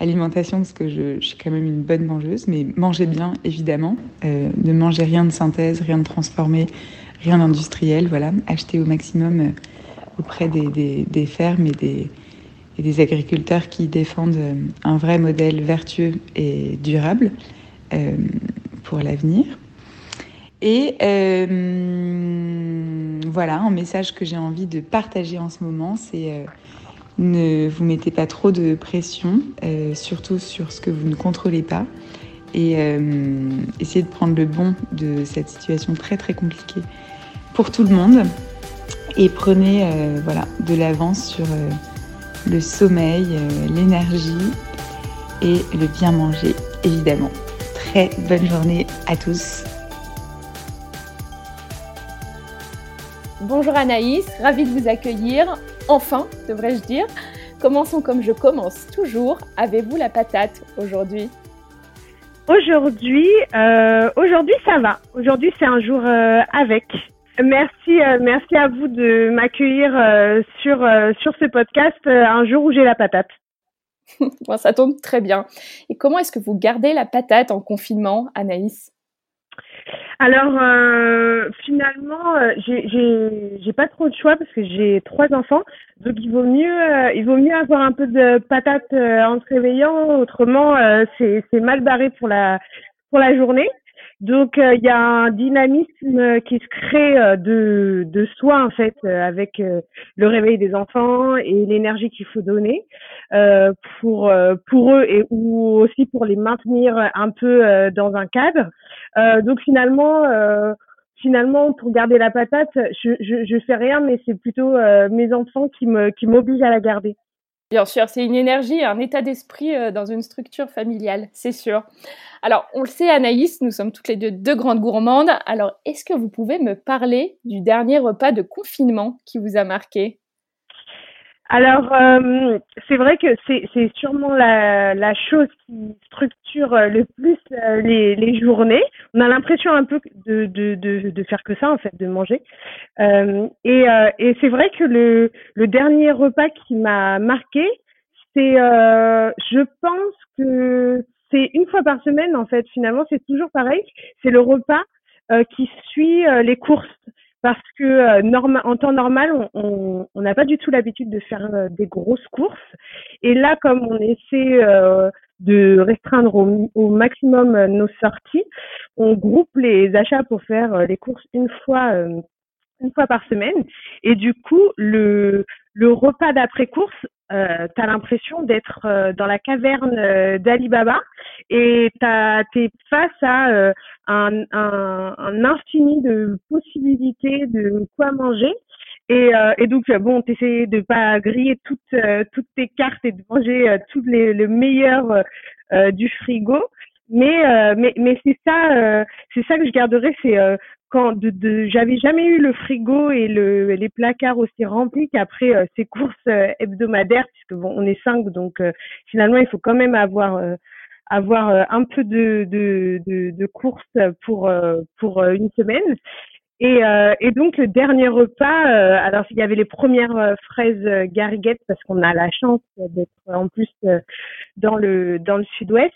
alimentation parce que je, suis quand même une bonne mangeuse, mais mangez bien évidemment. ne mangez rien de synthèse, rien de transformé, rien d'industriel. Voilà, achetez au maximum auprès des fermes et des, et des agriculteurs qui défendent euh, un vrai modèle vertueux et durable euh, pour l'avenir. Et voilà, un message que j'ai envie de partager en ce moment, c'est ne vous mettez pas trop de pression, surtout sur ce que vous ne contrôlez pas et euh, essayer de prendre le bon de cette situation très très compliquée pour tout le monde. Et prenez euh, voilà, de l'avance sur euh, le sommeil, l'énergie et le bien manger, évidemment. Très bonne journée à tous. Bonjour Anaïs, ravie de vous accueillir. Enfin, devrais-je dire. Commençons comme je commence toujours. Avez-vous la patate aujourd'hui? Aujourd'hui, euh, aujourd'hui ça va. Aujourd'hui c'est un jour euh, avec. Merci, euh, merci à vous de m'accueillir euh, sur sur ce podcast un jour où j'ai la patate. bon, ça tombe très bien. Et comment est-ce que vous gardez la patate en confinement, Anaïs? Alors euh, finalement, euh, j'ai pas trop de choix parce que j'ai trois enfants, donc il vaut mieux euh, il vaut mieux avoir un peu de patate en se réveillant, autrement c'est c'est mal barré pour la pour la journée. Donc il y a un dynamisme qui se crée de de soi en fait avec le réveil des enfants et l'énergie qu'il faut donner pour pour eux et ou aussi pour les maintenir un peu dans un cadre. Euh, donc finalement, euh, finalement, pour garder la patate, je, je, je fais rien, mais c'est plutôt euh, mes enfants qui me qui m'obligent à la garder. Bien sûr, c'est une énergie, un état d'esprit dans une structure familiale, c'est sûr. Alors, on le sait, Anaïs, nous sommes toutes les deux deux grandes gourmandes. Alors, est-ce que vous pouvez me parler du dernier repas de confinement qui vous a marqué? Alors, euh, c'est vrai que c'est sûrement la, la, chose qui structure euh, le plus euh, les, les, journées. On a l'impression un peu de, de, de, de, faire que ça, en fait, de manger. Euh, et, et c'est vrai que le, le dernier repas qui m'a marqué, c'est, je pense que c'est une fois par semaine, en fait, finalement, c'est toujours pareil. C'est le repas qui suit les courses parce que euh, en temps normal, on n'a pas du tout l'habitude de faire euh, des grosses courses. Et là, comme on essaie euh, de restreindre au, maximum nos sorties, on groupe les achats pour faire les courses une fois une fois par semaine. Et du coup, le, le repas d'après-course, euh, tu l'impression d'être dans la caverne d'Alibaba et tu es face à un, un, un, infini de possibilités de quoi manger. Et, euh, et donc bon, t'essaies de pas griller toutes euh, toutes tes cartes et de manger euh, toutes les le meilleur du frigo. Mais mais mais c'est ça c'est ça que je garderai, c'est quand de, de j'avais jamais eu le frigo et le les placards aussi remplis qu'après ces courses hebdomadaires puisque bon on est cinq donc finalement il faut quand même avoir avoir euh, un peu de, de, de, de course pour, euh, pour euh, une semaine. Et, et, donc le dernier repas, alors il y avait les premières fraises gariguettes parce qu'on a la chance d'être en plus dans le dans le sud-ouest.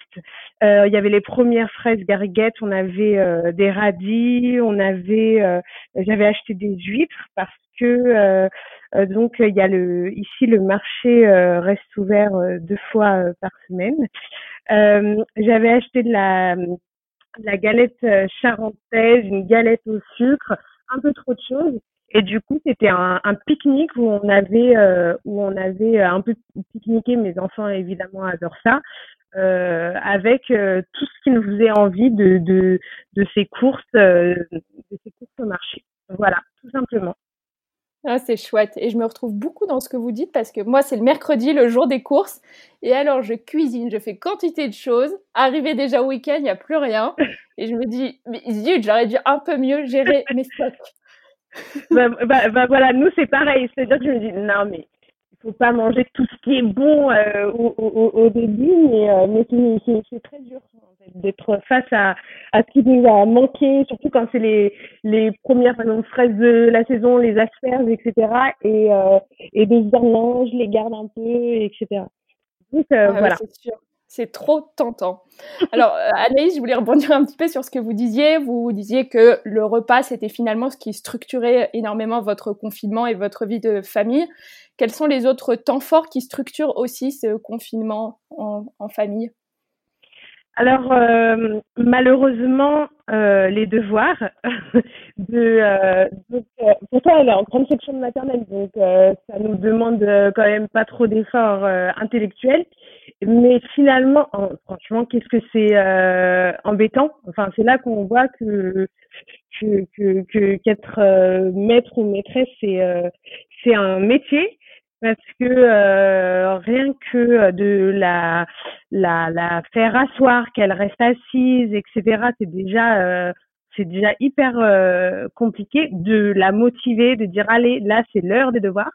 il y avait les premières fraises gariguettes, on avait des radis, on avait, j'avais acheté des huîtres parce que donc il y a le ici le marché reste ouvert deux fois par semaine. Euh, j'avais acheté de la, la galette euh, charentaise, une galette au sucre, un peu trop de choses. Et du coup, c'était un, pique-nique où on avait euh, où on avait un peu pique-niqué. Mes enfants évidemment adorent ça. Euh, avec tout ce qui nous faisait envie de, de ces courses de ces courses au marché. Voilà, tout simplement. Ah, c'est chouette. Et je me retrouve beaucoup dans ce que vous dites parce que moi, c'est le mercredi, le jour des courses. Et alors, je cuisine, je fais quantité de choses. Arrivé déjà au week-end, il n'y a plus rien. Et je me dis, mais zut, j'aurais dû un peu mieux gérer mes stocks. bah, bah, bah, voilà, nous, c'est pareil. C'est-à-dire que je me dis, non, mais il faut pas manger tout ce qui est bon euh, au, au, au, début, mais, euh, mais c'est très dur d'être face à, à ce qui nous a manqué, surtout quand c'est les, les premières par exemple, fraises de la saison, les asperges, etc. Et, euh, et de se dire non, je les garde un peu, etc. Donc euh, ah voilà. c'est sûr. C'est trop tentant. Alors, euh, Anaïs, je voulais rebondir un petit peu sur ce que vous disiez. Vous disiez que le repas, c'était finalement ce qui structurait énormément votre confinement et votre vie de famille. Quels sont les autres temps forts qui structurent aussi ce confinement en, en famille? Alors, euh, malheureusement, euh, les devoirs de euh, euh, pourtant elle est en grande section de maternelle, donc ça nous demande quand même pas trop d'efforts intellectuels. Mais finalement, en- franchement, qu'est-ce que c'est embêtant? Enfin, c'est là qu'on voit que que que que- qu'être euh, maître ou maîtresse, c'est c'est un métier parce que euh, rien que de la la, la faire asseoir, qu'elle reste assise, etc. C'est déjà, euh, c'est déjà hyper euh, compliqué de la motiver, de dire allez, là c'est l'heure des devoirs.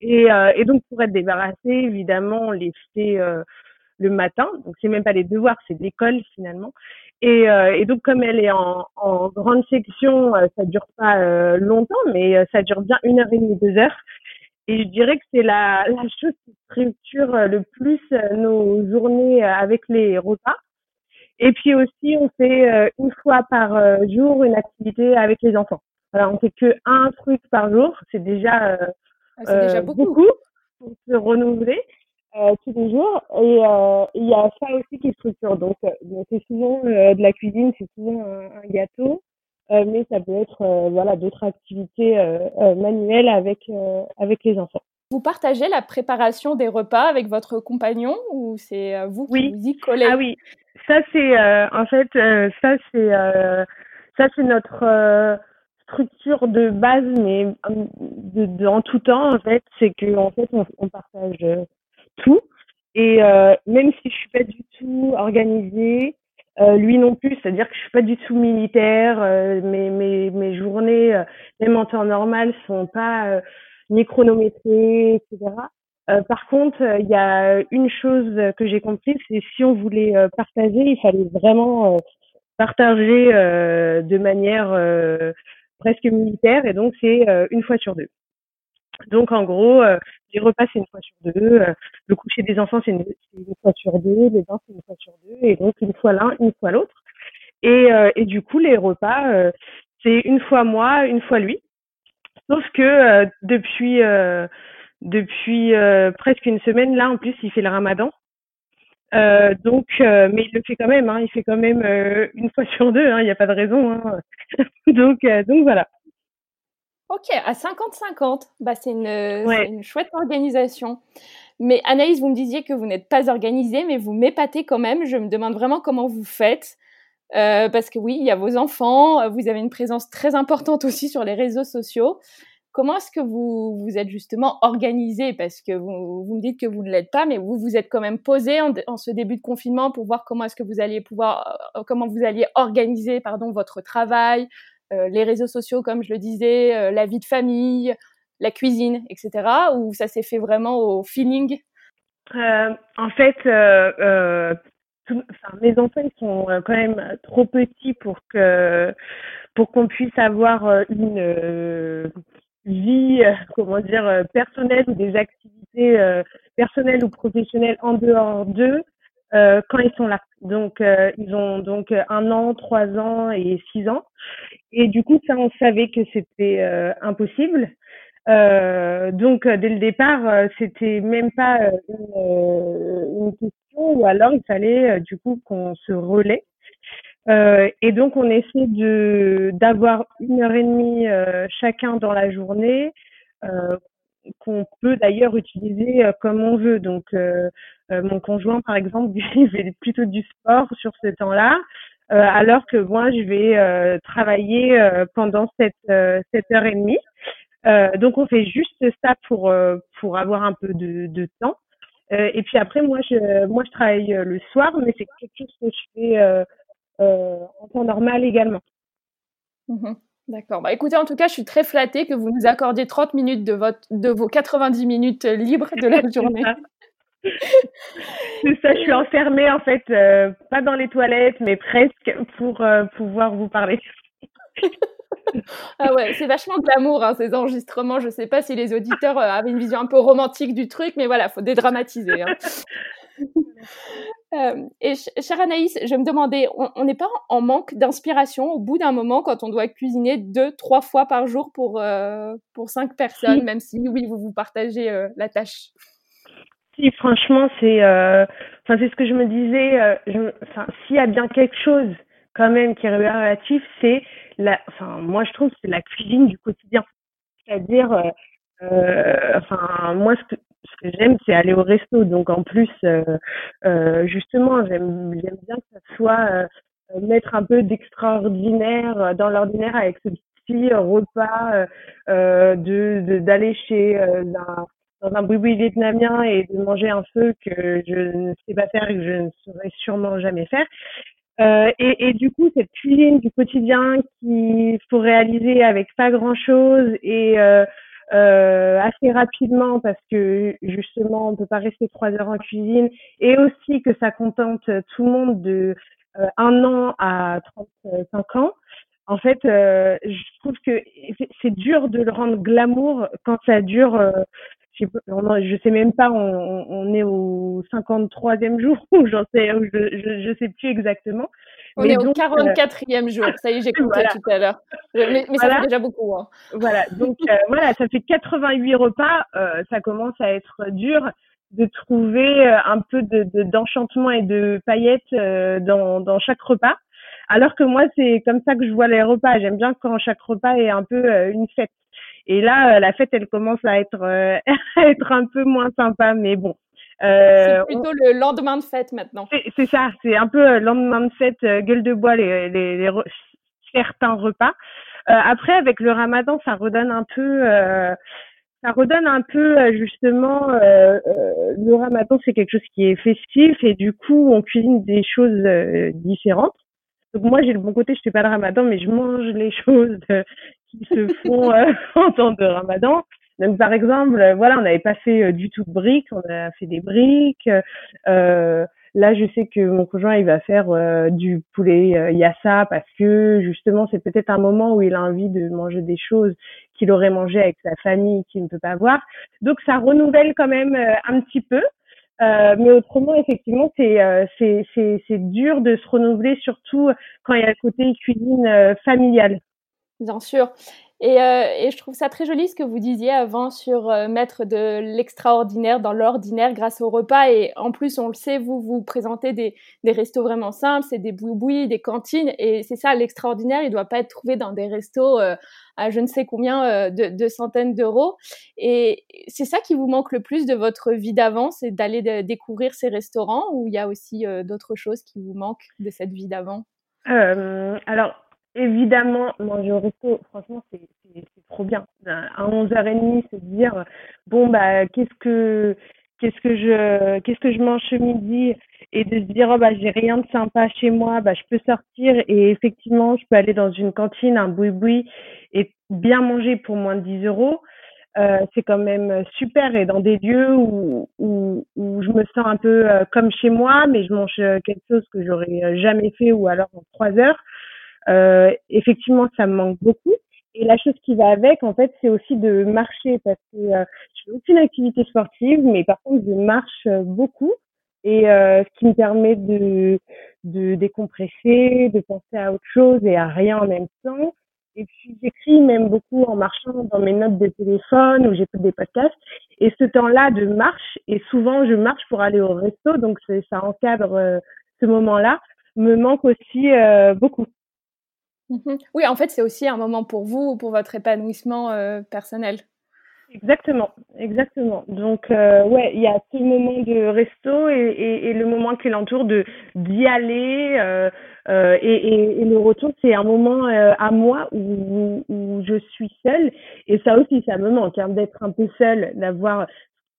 Et, euh, et donc pour être débarrassé, évidemment, on les fait euh, le matin. Donc c'est même pas les devoirs, c'est l'école finalement. Et, euh, et donc comme elle est en, en grande section, euh, ça dure pas euh, longtemps, mais euh, ça dure bien une heure et demie, deux heures. Et je dirais que c'est la, la chose qui structure euh, le plus euh, nos journées euh, avec les repas. Et puis aussi, on fait une fois par jour une activité avec les enfants. Alors, on fait que un truc par jour. C'est déjà, euh, Ah, déjà euh, beaucoup. pour se renouveler euh, tous les jours. Et euh, il y a ça aussi qui structure. Donc, c'est souvent de la cuisine, c'est souvent un, un gâteau. Euh, mais ça peut être euh, voilà d'autres activités euh, euh, manuelles avec euh, avec les enfants. Vous partagez la préparation des repas avec votre compagnon ou c'est vous qui Oui. vous y collez? Ah oui, ça c'est euh, en fait euh, ça c'est euh, ça c'est notre euh, structure de base, mais de, de- en tout temps en fait, c'est que en fait on, on partage tout et euh, même si je suis pas du tout organisée, euh, lui non plus, c'est-à-dire que je suis pas du tout militaire, euh, mes mes mes journées euh, même en temps normal sont pas euh, ni chronométrées, etc. Euh, par contre, euh, il y a une chose que j'ai compris, c'est si on voulait partager, il fallait vraiment partager de manière presque militaire, et donc c'est une fois sur deux. Donc en gros, euh, les repas c'est une fois sur deux, euh, le coucher des enfants c'est une, fois sur deux, les bains c'est une fois sur deux, et donc une fois l'un, une fois l'autre. Et, euh, et du coup, les repas, c'est une fois moi, une fois lui. Sauf que depuis depuis presque une semaine, là en plus, il fait le ramadan. Donc, mais il le fait quand même, hein, il fait quand même une fois sur deux, hein, il n'y a pas de raison. Hein. donc, donc voilà. Ok, à 50-50, bah, c'est une, Ouais. c'est une chouette organisation. Mais Anaïs, vous me disiez que vous n'êtes pas organisée, mais vous m'épatez quand même. Je me demande vraiment comment vous faites. Euh, parce que oui, il y a vos enfants, euh, vous avez une présence très importante aussi sur les réseaux sociaux. Comment est-ce que vous vous êtes justement organisé Parce que vous, vous me dites que vous ne l'êtes pas, mais vous vous êtes quand même posé en, en ce début de confinement pour voir comment est-ce que vous alliez pouvoir, euh, comment vous alliez organiser, pardon, votre travail, euh, les réseaux sociaux, comme je le disais, euh, la vie de famille, la cuisine, etc. Ou ça s'est fait vraiment au feeling? Euh, en fait, euh, euh, mes enfants sont euh, quand même trop petits pour que qu'on puisse avoir euh, une euh, vie, euh, comment dire, euh, personnelle ou des activités euh, personnelles ou professionnelles en dehors d'eux euh, quand ils sont là. Donc, euh, ils ont donc un an, trois ans et six ans. Et du coup, ça, on savait que c'était euh, impossible. Donc, dès le départ, c'était même pas une, question, ou alors il fallait du coup qu'on se relaie. Et donc, on essaie de d'avoir une heure et demie chacun dans la journée, qu'on peut d'ailleurs utiliser comme on veut. Donc, mon conjoint, par exemple, il fait plutôt du sport sur ce temps-là, euh, alors que moi, je vais euh, travailler euh, pendant cette euh, cette heure et demie. Euh, donc, on fait juste ça pour euh, pour avoir un peu de, de temps. Euh, et puis après, moi, je moi, je travaille euh, le soir, mais c'est quelque chose que je fais euh, euh, en temps normal également. Mhm. D'accord. Bah, écoutez, en tout cas, je suis très flattée que vous nous accordiez 30 minutes de, votre, de vos 90 minutes libres de la journée. C'est ça, je suis enfermée en fait, euh, pas dans les toilettes, mais presque pour euh, pouvoir vous parler. Ah ouais, c'est vachement glamour hein, ces enregistrements. Je sais pas si les auditeurs euh, avaient une vision un peu romantique du truc, mais voilà, faut dédramatiser. Hein. Euh, et ch- chère Anaïs, je me demandais, on n'est pas en manque d'inspiration au bout d'un moment quand on doit cuisiner deux, trois fois par jour pour, euh, pour cinq personnes, même si oui, vous vous partagez euh, la tâche? Franchement, c'est, euh, c'est ce que je me disais. Euh, s'il y a bien quelque chose quand même qui est relatif, c'est la, enfin, moi je trouve c'est la cuisine du quotidien. C'est-à-dire, euh, euh enfin, moi ce que ce que j'aime, c'est aller au resto. Donc en plus, euh, justement, j'aime j'aime bien que ça soit mettre un peu d'extraordinaire dans l'ordinaire avec ce petit repas de d'aller chez un dans un boui vietnamien et de manger un feu que je ne sais pas faire et que je ne saurais sûrement jamais faire. Euh, et, du coup, cette cuisine du quotidien qu'il faut réaliser avec pas grand-chose et euh, euh, assez rapidement parce que justement, on peut pas rester trois heures en cuisine et aussi que ça contente tout le monde de un an à 35 ans. En fait, je trouve que c'est dur de le rendre glamour quand ça dure je sais, je sais même pas, on, on est au 53e jour, ou j'en sais, je, je, je, sais plus exactement. On est au 44e jour, ça y est, j'ai compté tout à l'heure. Mais, mais ça fait déjà beaucoup. Hein. Voilà, donc euh, voilà, ça fait 88 repas, euh, ça commence à être dur de trouver euh, un peu d'enchantement de, et de paillettes euh, dans, dans chaque repas. Alors que moi, c'est comme ça que je vois les repas. J'aime bien quand chaque repas est un peu une fête. Et là, euh, la fête, elle commence à être, euh, à être un peu moins sympa, mais bon. Euh, c'est plutôt le lendemain de fête maintenant. C'est ça, c'est un peu lendemain de fête, gueule de bois, les, les, les certains repas. après, avec le ramadan, ça redonne un peu, ça redonne un peu justement le ramadan, c'est quelque chose qui est festif et du coup, on cuisine des choses différentes. Donc moi, j'ai le bon côté, je fais pas le ramadan, mais je mange les choses se font euh, en temps de ramadan. Donc, par exemple, euh, voilà, on n'avait pas fait euh, du tout de briques, on a fait des briques. Euh, là, je sais que mon conjoint, il va faire du poulet yassa parce que justement, c'est peut-être un moment où il a envie de manger des choses qu'il aurait mangé avec sa famille qu'il ne peut pas voir. Donc, ça renouvelle quand même un petit peu. Euh, mais autrement, effectivement, c'est euh, c'est c'est dur de se renouveler, surtout quand il y a le côté cuisine familiale. Bien sûr. Et, euh, et, je trouve ça très joli ce que vous disiez avant sur euh, mettre de l'extraordinaire dans l'ordinaire grâce au repas. Et en plus, on le sait, vous vous présentez des, des restos vraiment simples, c'est des boui des cantines. Et c'est ça, l'extraordinaire, il ne doit pas être trouvé dans des restos euh, à je ne sais combien de, de, centaines d'euros. Et c'est ça qui vous manque le plus de votre vie d'avant, c'est d'aller découvrir ces restaurants ou il y a aussi d'autres choses qui vous manquent de cette vie d'avant? Alors, évidemment, manger au resto, franchement, c'est trop bien. À 11h30, se dire, bon, bah, qu'est-ce que, qu'est-ce que je, qu'est-ce que je mange ce midi? Et de se dire, oh, bah, j'ai rien de sympa chez moi, bah, je peux sortir et effectivement, je peux aller dans une cantine, un boui-boui et bien manger pour moins de 10 euros. Euh, c'est quand même super et dans des lieux où, où, où je me sens un peu euh, comme chez moi, mais je mange quelque chose que j'aurais jamais fait ou alors en trois heures. Euh, effectivement, ça me manque beaucoup. Et la chose qui va avec, en fait, c'est aussi de marcher parce que euh, je fais aucune activité sportive, mais par contre, je marche euh, beaucoup et euh, ce qui me permet de, de décompresser, de penser à autre chose et à rien en même temps. Et puis j'écris même beaucoup en marchant dans mes notes de téléphone ou j'écoute des podcasts. Et ce temps-là de marche, et souvent je marche pour aller au resto, donc ça encadre ce moment-là, me manque aussi beaucoup. Mmh oui, en fait, c'est aussi un moment pour vous, pour votre épanouissement euh, personnel. Exactement, exactement. Donc, euh, ouais, il y a ce moment de resto et, le moment qui l'entoure de d'y aller. Euh, euh et, le retour, c'est un moment à moi où, où je suis seule. Et ça aussi, ça me manque hein, d'être un peu seule, d'avoir.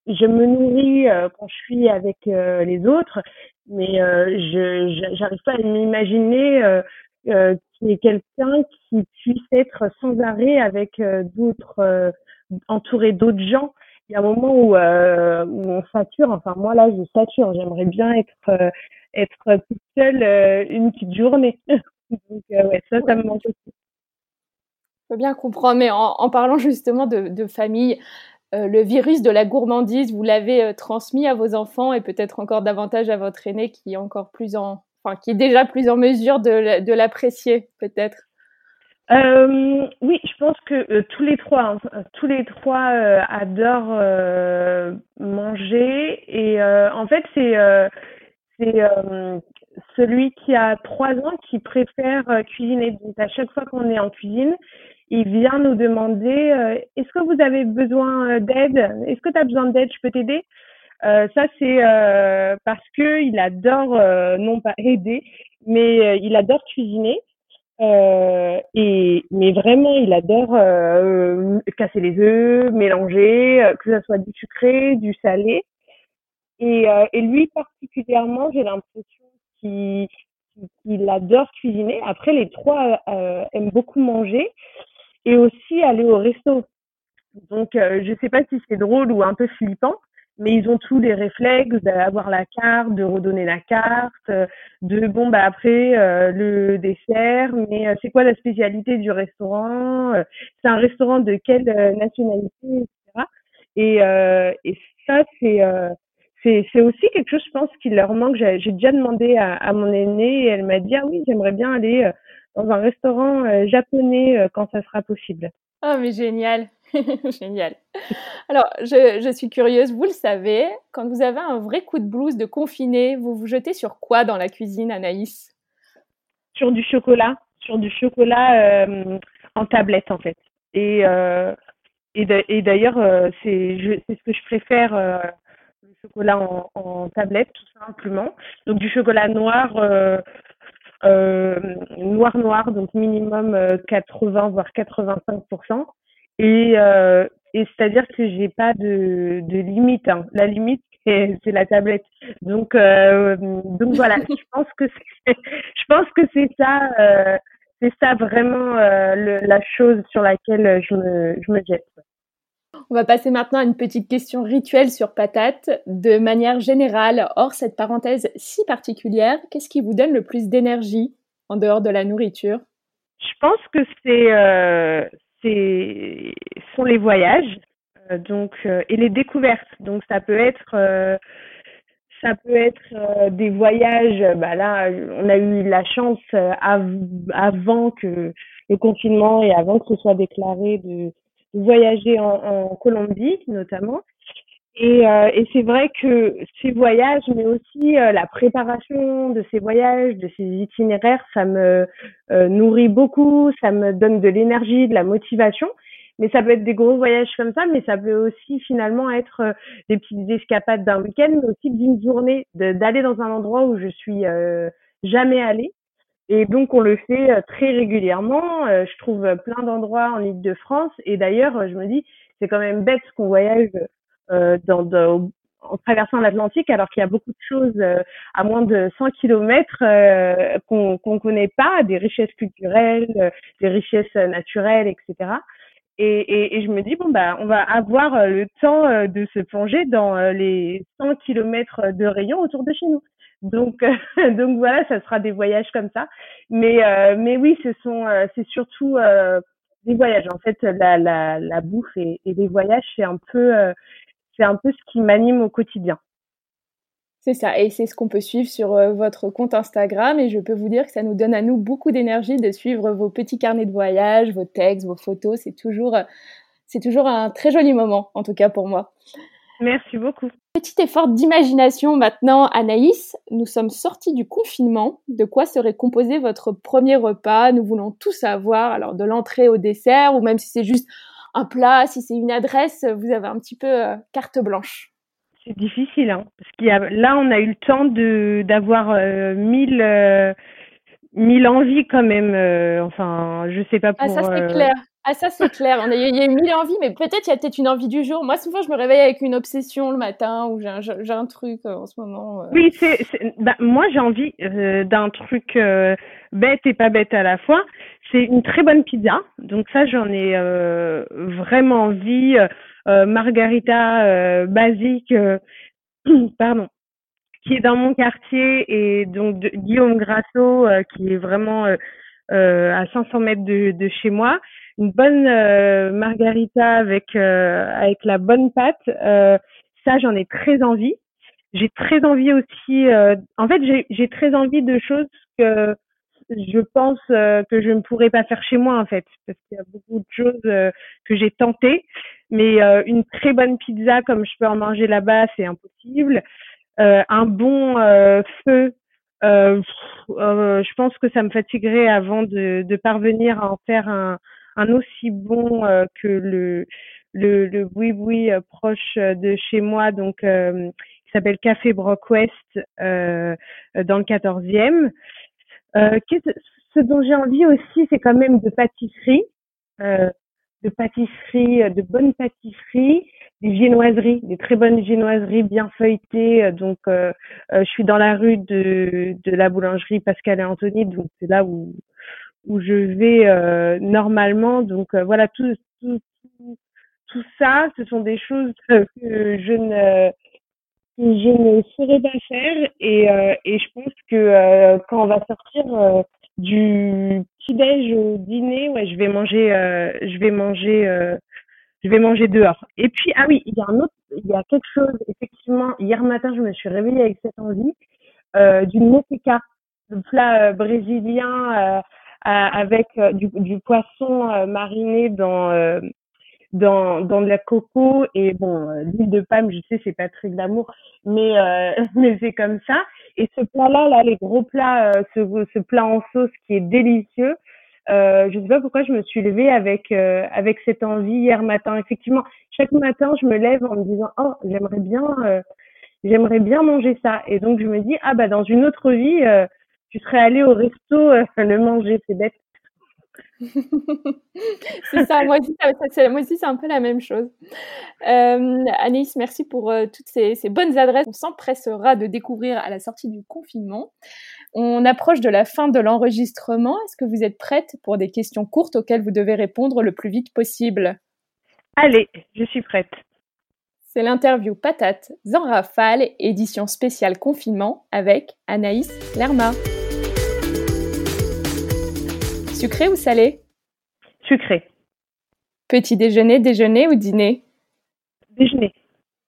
Je me nourris quand je suis avec les autres, mais je j'arrive pas à m'imaginer euh, qui est quelqu'un qui puisse être sans arrêt avec euh, d'autres, euh, entouré d'autres gens. Il y a un moment où, on sature. Enfin, moi là, je sature. J'aimerais bien être être toute seule une petite journée. Donc ouais, ça, ça me manque aussi. Je peux bien comprendre, mais en, parlant justement de famille, le virus de la gourmandise, vous l'avez transmis à vos enfants et peut-être encore davantage à votre aîné qui est encore plus en, qui est déjà plus en mesure de, l'apprécier, peut-être. Euh, oui, je pense que euh, tous les trois, hein, tous les trois euh, adorent manger et en fait c'est c'est celui qui a trois ans qui préfère cuisiner. Donc à chaque fois qu'on est en cuisine, il vient nous demander est-ce que vous avez besoin d'aide? Est-ce que tu as besoin d'aide? Je peux t'aider? Ça c'est parce que il adore non pas aider, mais il adore cuisiner. Euh, et mais vraiment, il adore euh, casser les œufs, mélanger, euh, que ce soit du sucré, du salé. Et, euh, et lui particulièrement, j'ai l'impression qu'il adore cuisiner. Après, les trois aiment beaucoup manger et aussi aller au resto. Donc, je sais pas si c'est drôle ou un peu flippant, mais ils ont tous les réflexes d'avoir la carte, de redonner la carte, de bon bah après euh, le dessert, mais euh, c'est quoi la spécialité du restaurant, euh, c'est un restaurant de quelle nationalité, etc. Et, et ça c'est c'est c'est aussi quelque chose je pense qui leur manque. J'ai déjà demandé à, à mon aînée et elle m'a dit ah oui j'aimerais bien aller dans un restaurant japonais quand ça sera possible. Oh mais génial. Génial. Alors, je, suis curieuse, vous le savez, quand vous avez un vrai coup de blues de confiné, vous vous jetez sur quoi dans la cuisine, Anaïs? Sur du chocolat, sur du chocolat euh, en tablette en fait. Et, euh, et d'ailleurs, euh, c'est ce que je préfère, le chocolat en, en, tablette, tout simplement. Donc du chocolat noir. noir noir donc minimum 80 voire 85 et, euh, et c'est-à-dire que j'ai pas de, de limite. Hein. La limite, c'est la tablette. Donc, euh, donc voilà. je pense que je pense que c'est ça, euh, c'est ça vraiment euh, le, la chose sur laquelle je me, je me jette. On va passer maintenant à une petite question rituelle sur patate. De manière générale, hors cette parenthèse si particulière, qu'est-ce qui vous donne le plus d'énergie en dehors de la nourriture? Je pense que c'est sont les voyages euh, donc euh, et les découvertes. Donc ça peut être euh, ça peut être des voyages. Bah là, on a eu la chance avant que le confinement et avant que ce soit déclaré de, voyager en, Colombie notamment. Et, euh, et c'est vrai que ces voyages, mais aussi euh, la préparation de ces voyages, de ces itinéraires, ça me euh, nourrit beaucoup, ça me donne de l'énergie, de la motivation. Mais ça peut être des gros voyages comme ça, mais ça peut aussi finalement être des petites escapades d'un week-end, mais aussi d'une journée, d'aller dans un endroit où je suis jamais allée. Et donc on le fait très régulièrement. je trouve plein d'endroits en Ile-de-France. Et d'ailleurs, je me dis, c'est quand même bête qu'on voyage euh, dans, en traversant l'Atlantique, alors qu'il y a beaucoup de choses euh, à moins de 100 kilomètres euh, qu'on qu'on connaît pas, des richesses culturelles, euh, des richesses naturelles, etc. Et, et, et, je me dis bon bah on va avoir le temps de se plonger dans les 100 kilomètres de rayon autour de chez nous. Donc donc voilà, ça sera des voyages comme ça. Mais mais oui, ce sont c'est surtout des voyages. En fait, la la, la bouffe et, et les voyages, c'est un peu c'est un peu ce qui m'anime au quotidien. C'est ça, et c'est ce qu'on peut suivre sur euh, votre compte Instagram. Et je peux vous dire que ça nous donne à nous beaucoup d'énergie de suivre vos petits carnets de voyage, vos textes, vos photos. C'est toujours, euh, c'est toujours un très joli moment, en tout cas pour moi. Merci beaucoup. Petit effort d'imagination maintenant, Anaïs. Nous sommes sortis du confinement. De quoi serait composé votre premier repas? Nous voulons tout savoir. Alors, de l'entrée au dessert, ou même si c'est juste un plat, si c'est une adresse, vous avez un petit peu euh, carte blanche. C'est difficile, hein, parce qu'il y a, là, on a eu le temps de d'avoir euh, mille, euh, mille envies quand même. enfin, je sais pas pour. Ah, ça c'est clair. Ah, ça c'est clair. Il y, a eu mille envies, mais peut-être il y a peut-être une envie du jour. Moi, souvent, je me réveille avec une obsession le matin ou j'ai un, j'ai un truc en ce moment. Oui, c'est, bah, moi j'ai envie d'un truc bête et pas bête à la fois. C'est une très bonne pizza. Donc ça, j'en ai euh, vraiment envie. Euh, margarita euh, basique, pardon, qui est dans mon quartier et donc Guillaume Grasso, qui est vraiment à 500 mètres de, de, chez moi. Une bonne margarita avec avec la bonne pâte. ça, j'en ai très envie. J'ai très envie aussi. en fait, j'ai très envie de choses que je pense que je ne pourrais pas faire chez moi en fait, parce qu'il y a beaucoup de choses que j'ai tentées, mais une très bonne pizza comme je peux en manger là-bas, c'est impossible. un bon feu euh, euh, je pense que ça me fatiguerait avant de, de parvenir à en faire un, un aussi bon euh, que le le, le boui-boui euh, proche de chez moi, donc qui s'appelle Café Brock West dans le 14e. Ce dont j'ai envie aussi, c'est quand même de pâtisserie, de pâtisserie, de bonnes pâtisseries des viennoiseries, des très bonnes viennoiseries bien feuilletées. Euh, donc, euh, euh, je suis dans la rue de, de la boulangerie Pascal et Anthony, donc c'est là où où je vais normalement. Donc voilà, tout, tout, tout, ça, ce sont des choses que je ne je ne saurais pas faire et, et je pense que quand on va sortir du petit déj au dîner, ouais, je vais manger, je vais manger je vais manger dehors. Et puis, ah oui, il y a un autre, il y a quelque chose, effectivement, hier matin, je me suis réveillée avec cette envie euh, d'une moqueca, le plat euh, brésilien euh, avec euh, du, du, poisson mariné dans, dans, dans de la coco et bon, l'huile de palme, je sais, c'est pas très d'amour, mais, mais c'est comme ça. Et ce plat-là, là, les gros plats, ce, ce plat en sauce qui est délicieux, euh, je sais pas pourquoi je me suis levée avec euh, avec cette envie hier matin. Effectivement, chaque matin, je me lève en me disant oh j'aimerais bien euh, j'aimerais bien manger ça. Et donc je me dis ah bah dans une autre vie, tu serais allé au resto le manger. C'est bête. c'est ça, moi aussi, c'est un peu la même chose. Euh, Anaïs, merci pour toutes ces, ces, bonnes adresses. On s'empressera de découvrir à la sortie du confinement. On approche de la fin de l'enregistrement. Est-ce que vous êtes prête pour des questions courtes auxquelles vous devez répondre le plus vite possible? Allez, je suis prête. C'est l'interview Patate en rafale, édition spéciale confinement avec Anaïs Lerma. Sucré ou salé? Sucré. Petit déjeuner, déjeuner ou dîner? Déjeuner.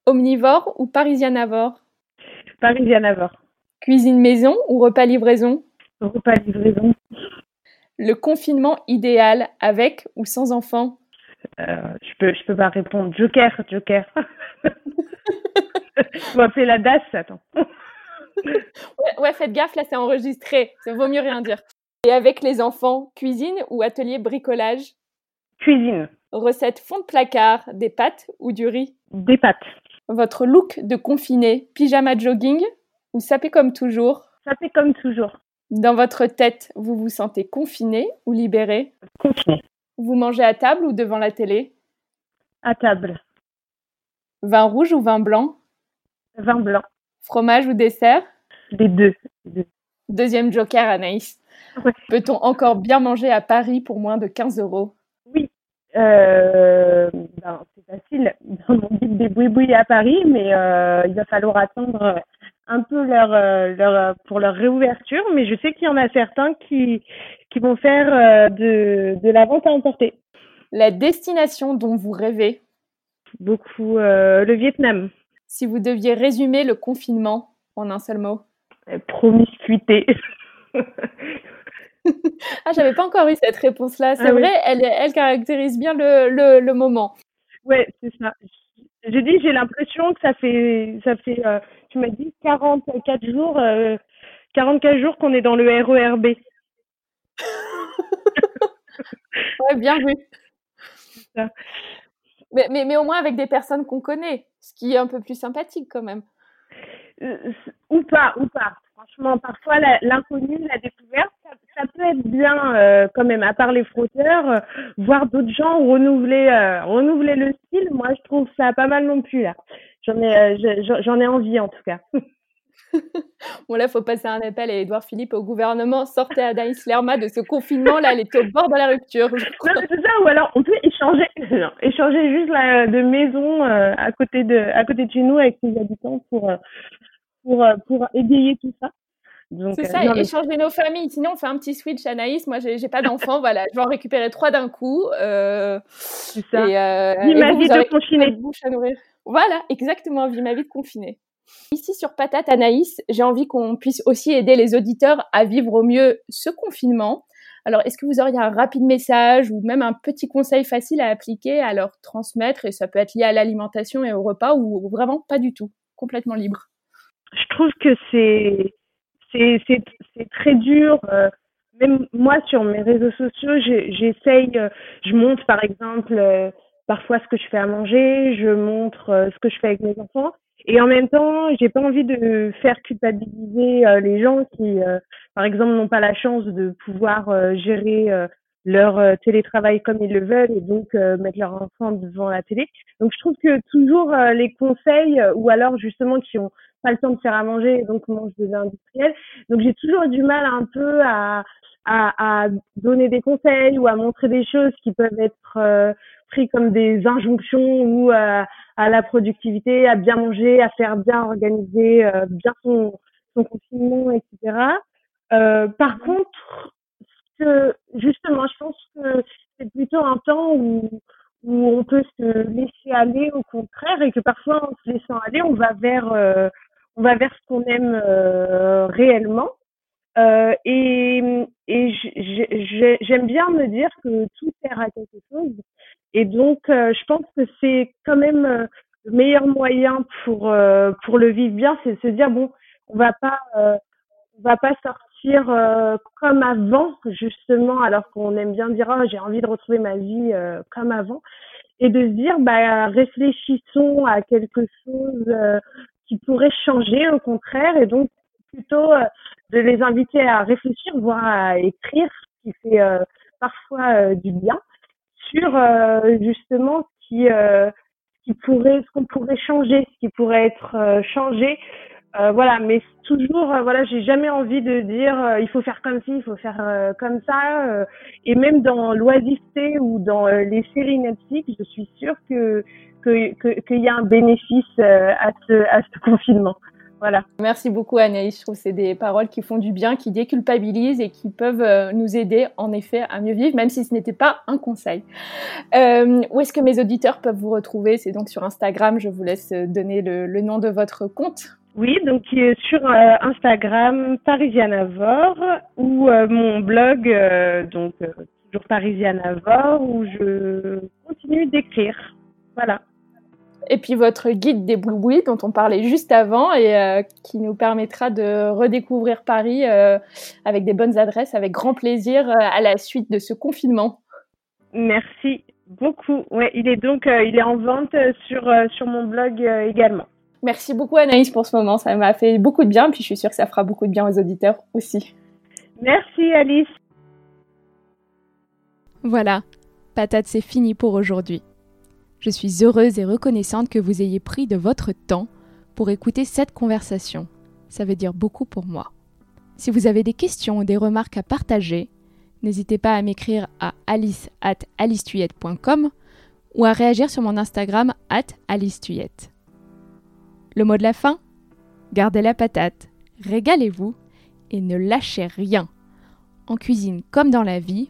Omnivore ou parisianavore? Parisianavore. Cuisine maison ou repas livraison? Repas livraison. Le confinement idéal avec ou sans enfants euh, Je peux je peux pas répondre. Joker, Joker. Je m'appeler la DAS, attends. ouais, faites gaffe, là c'est enregistré. Ça vaut mieux rien dire. Et avec les enfants, cuisine ou atelier bricolage? Cuisine. Recette fond de placard, des pâtes ou du riz? Des pâtes. Votre look de confiné, pyjama jogging ou sapé comme toujours? Sapé comme toujours. Dans votre tête, vous vous sentez confiné ou libéré? Confiné. Vous mangez à table ou devant la télé? À table. Vin rouge ou vin blanc? Vin blanc. Fromage ou dessert? Les deux. Deuxième joker, Anaïs. Peut-on encore bien manger à Paris pour moins de 15 euros? Oui. Euh, ben, c'est facile. Mon guide des boui à Paris, mais euh, il va falloir attendre un peu leur, euh, leur pour leur réouverture, mais je sais qu'il y en a certains qui qui vont faire de de la vente à emporter. La destination dont vous rêvez? Beaucoup le Vietnam. Si vous deviez résumer le confinement en un seul mot? Promiscuité. ah, j'avais pas encore eu cette réponse-là. C'est ah vrai, elle, elle caractérise bien le, le, le moment. Ouais, c'est ça. J'ai dit, j'ai l'impression que ça fait, ça fait, euh, tu m'as dit 44 jours, euh, 44 jours qu'on est dans le RERB. ouais, bien vu. Mais, mais, mais, au moins avec des personnes qu'on connaît, ce qui est un peu plus sympathique quand même. Euh, ou pas, ou pas. Franchement, parfois l'inconnu, la, découverte, ça, peut être bien euh, quand même, à part les frotteurs, euh, voir d'autres gens renouveler, euh, renouveler le style. Moi, je trouve ça pas mal non plus là. J'en ai, j'en ai envie en tout cas. bon là, faut passer un appel à Édouard Philippe au gouvernement. Sortez Anaïs Lerma de ce confinement. Là, elle est au bord de la rupture. c'est ça. Ou alors, on peut échanger, échanger juste de maison à côté de, à côté de chez nous avec ses habitants pour pour, euh, pour égayer tout ça. C'est ça, euh, échanger nos familles. Sinon, on fait un petit switch, Anaïs. Moi, j'ai pas d'enfants, voilà. Je vais en récupérer trois d'un coup. Euh, c'est ça. Et, euh, vie ma vie de confinée. Bouche à nourrir. Voilà, exactement, vie ma vie de confinée. Ici sur Patate Anaïs, j'ai envie qu'on puisse aussi aider les auditeurs à vivre au mieux ce confinement. Alors, est-ce que vous auriez un rapide message ou même un petit conseil facile à appliquer à leur transmettre? Et ça peut être lié à l'alimentation et au repas ou vraiment pas du tout, complètement libre. Je trouve que c'est c'est très dur. Euh, même moi, sur mes réseaux sociaux, j'essaye, euh, je montre par exemple euh, parfois ce que je fais à manger, je montre ce que je fais avec mes enfants. Et en même temps, j'ai pas envie de faire culpabiliser les gens qui, par exemple, n'ont pas la chance de pouvoir gérer leur télétravail comme ils le veulent et donc mettre leur enfant devant la télé. Donc je trouve que toujours les conseils ou alors justement qui ont pas le temps de faire à manger et donc mange des industriels. Donc j'ai toujours du mal un peu à, à, à, donner des conseils ou à montrer des choses qui peuvent être euh, pris comme des injonctions ou à, à, la productivité, à bien manger, à faire bien organiser euh, bien son, son confinement, etc. Euh, par contre, que, justement, je pense que c'est plutôt un temps où où on peut se laisser aller au contraire et que parfois en se laissant aller on va vers euh, on va vers ce qu'on aime euh, réellement. Euh, et et j'aime bien me dire que tout sert à quelque chose. Et donc, euh, je pense que c'est quand même le meilleur moyen pour pour le vivre bien, c'est de se dire bon, on va pas on va pas sortir comme avant justement, alors qu'on aime bien dire oh, j'ai envie de retrouver ma vie comme avant, et de se dire bah réfléchissons à quelque chose qui pourraient changer au contraire et donc plutôt euh, de les inviter à réfléchir, voire à écrire, ce qui fait euh, parfois euh, du bien, sur justement ce qui pourrait, ce qu'on pourrait changer, ce qui pourrait être changé. voilà, mais toujours, voilà, j'ai jamais envie de dire il faut faire comme ci, il faut faire comme ça. et même dans l'oisiveté ou dans les séries Netflix, je suis sûre que qu'il y a un bénéfice euh, à ce, à ce confinement. Voilà. Merci beaucoup Anaïs. Je trouve que c'est des paroles qui font du bien, qui déculpabilisent et qui peuvent euh, nous aider en effet à mieux vivre, même si ce n'était pas un conseil. Euh, où est-ce que mes auditeurs peuvent vous retrouver? C'est donc sur Instagram. Je vous laisse donner le, nom de votre compte. Oui, donc sur Instagram Parisianavore ou mon blog donc toujours Parisianavore où je continue d'écrire. Voilà et puis votre guide des Blue dont on parlait juste avant et euh, qui nous permettra de redécouvrir Paris euh, avec des bonnes adresses, avec grand plaisir euh, à la suite de ce confinement. Merci beaucoup. Ouais, il est donc il est en vente sur sur mon blog également. Merci beaucoup Anaïs pour ce moment, ça m'a fait beaucoup de bien, puis je suis sûre que ça fera beaucoup de bien aux auditeurs aussi. Merci Alice. Voilà, patate c'est fini pour aujourd'hui. Je suis heureuse et reconnaissante que vous ayez pris de votre temps pour écouter cette conversation. Ça veut dire beaucoup pour moi. Si vous avez des questions ou des remarques à partager, n'hésitez pas à m'écrire à alice at ou à réagir sur mon Instagram at alicetuyette. Le mot de la fin? Gardez la patate, régalez-vous et ne lâchez rien. En cuisine comme dans la vie,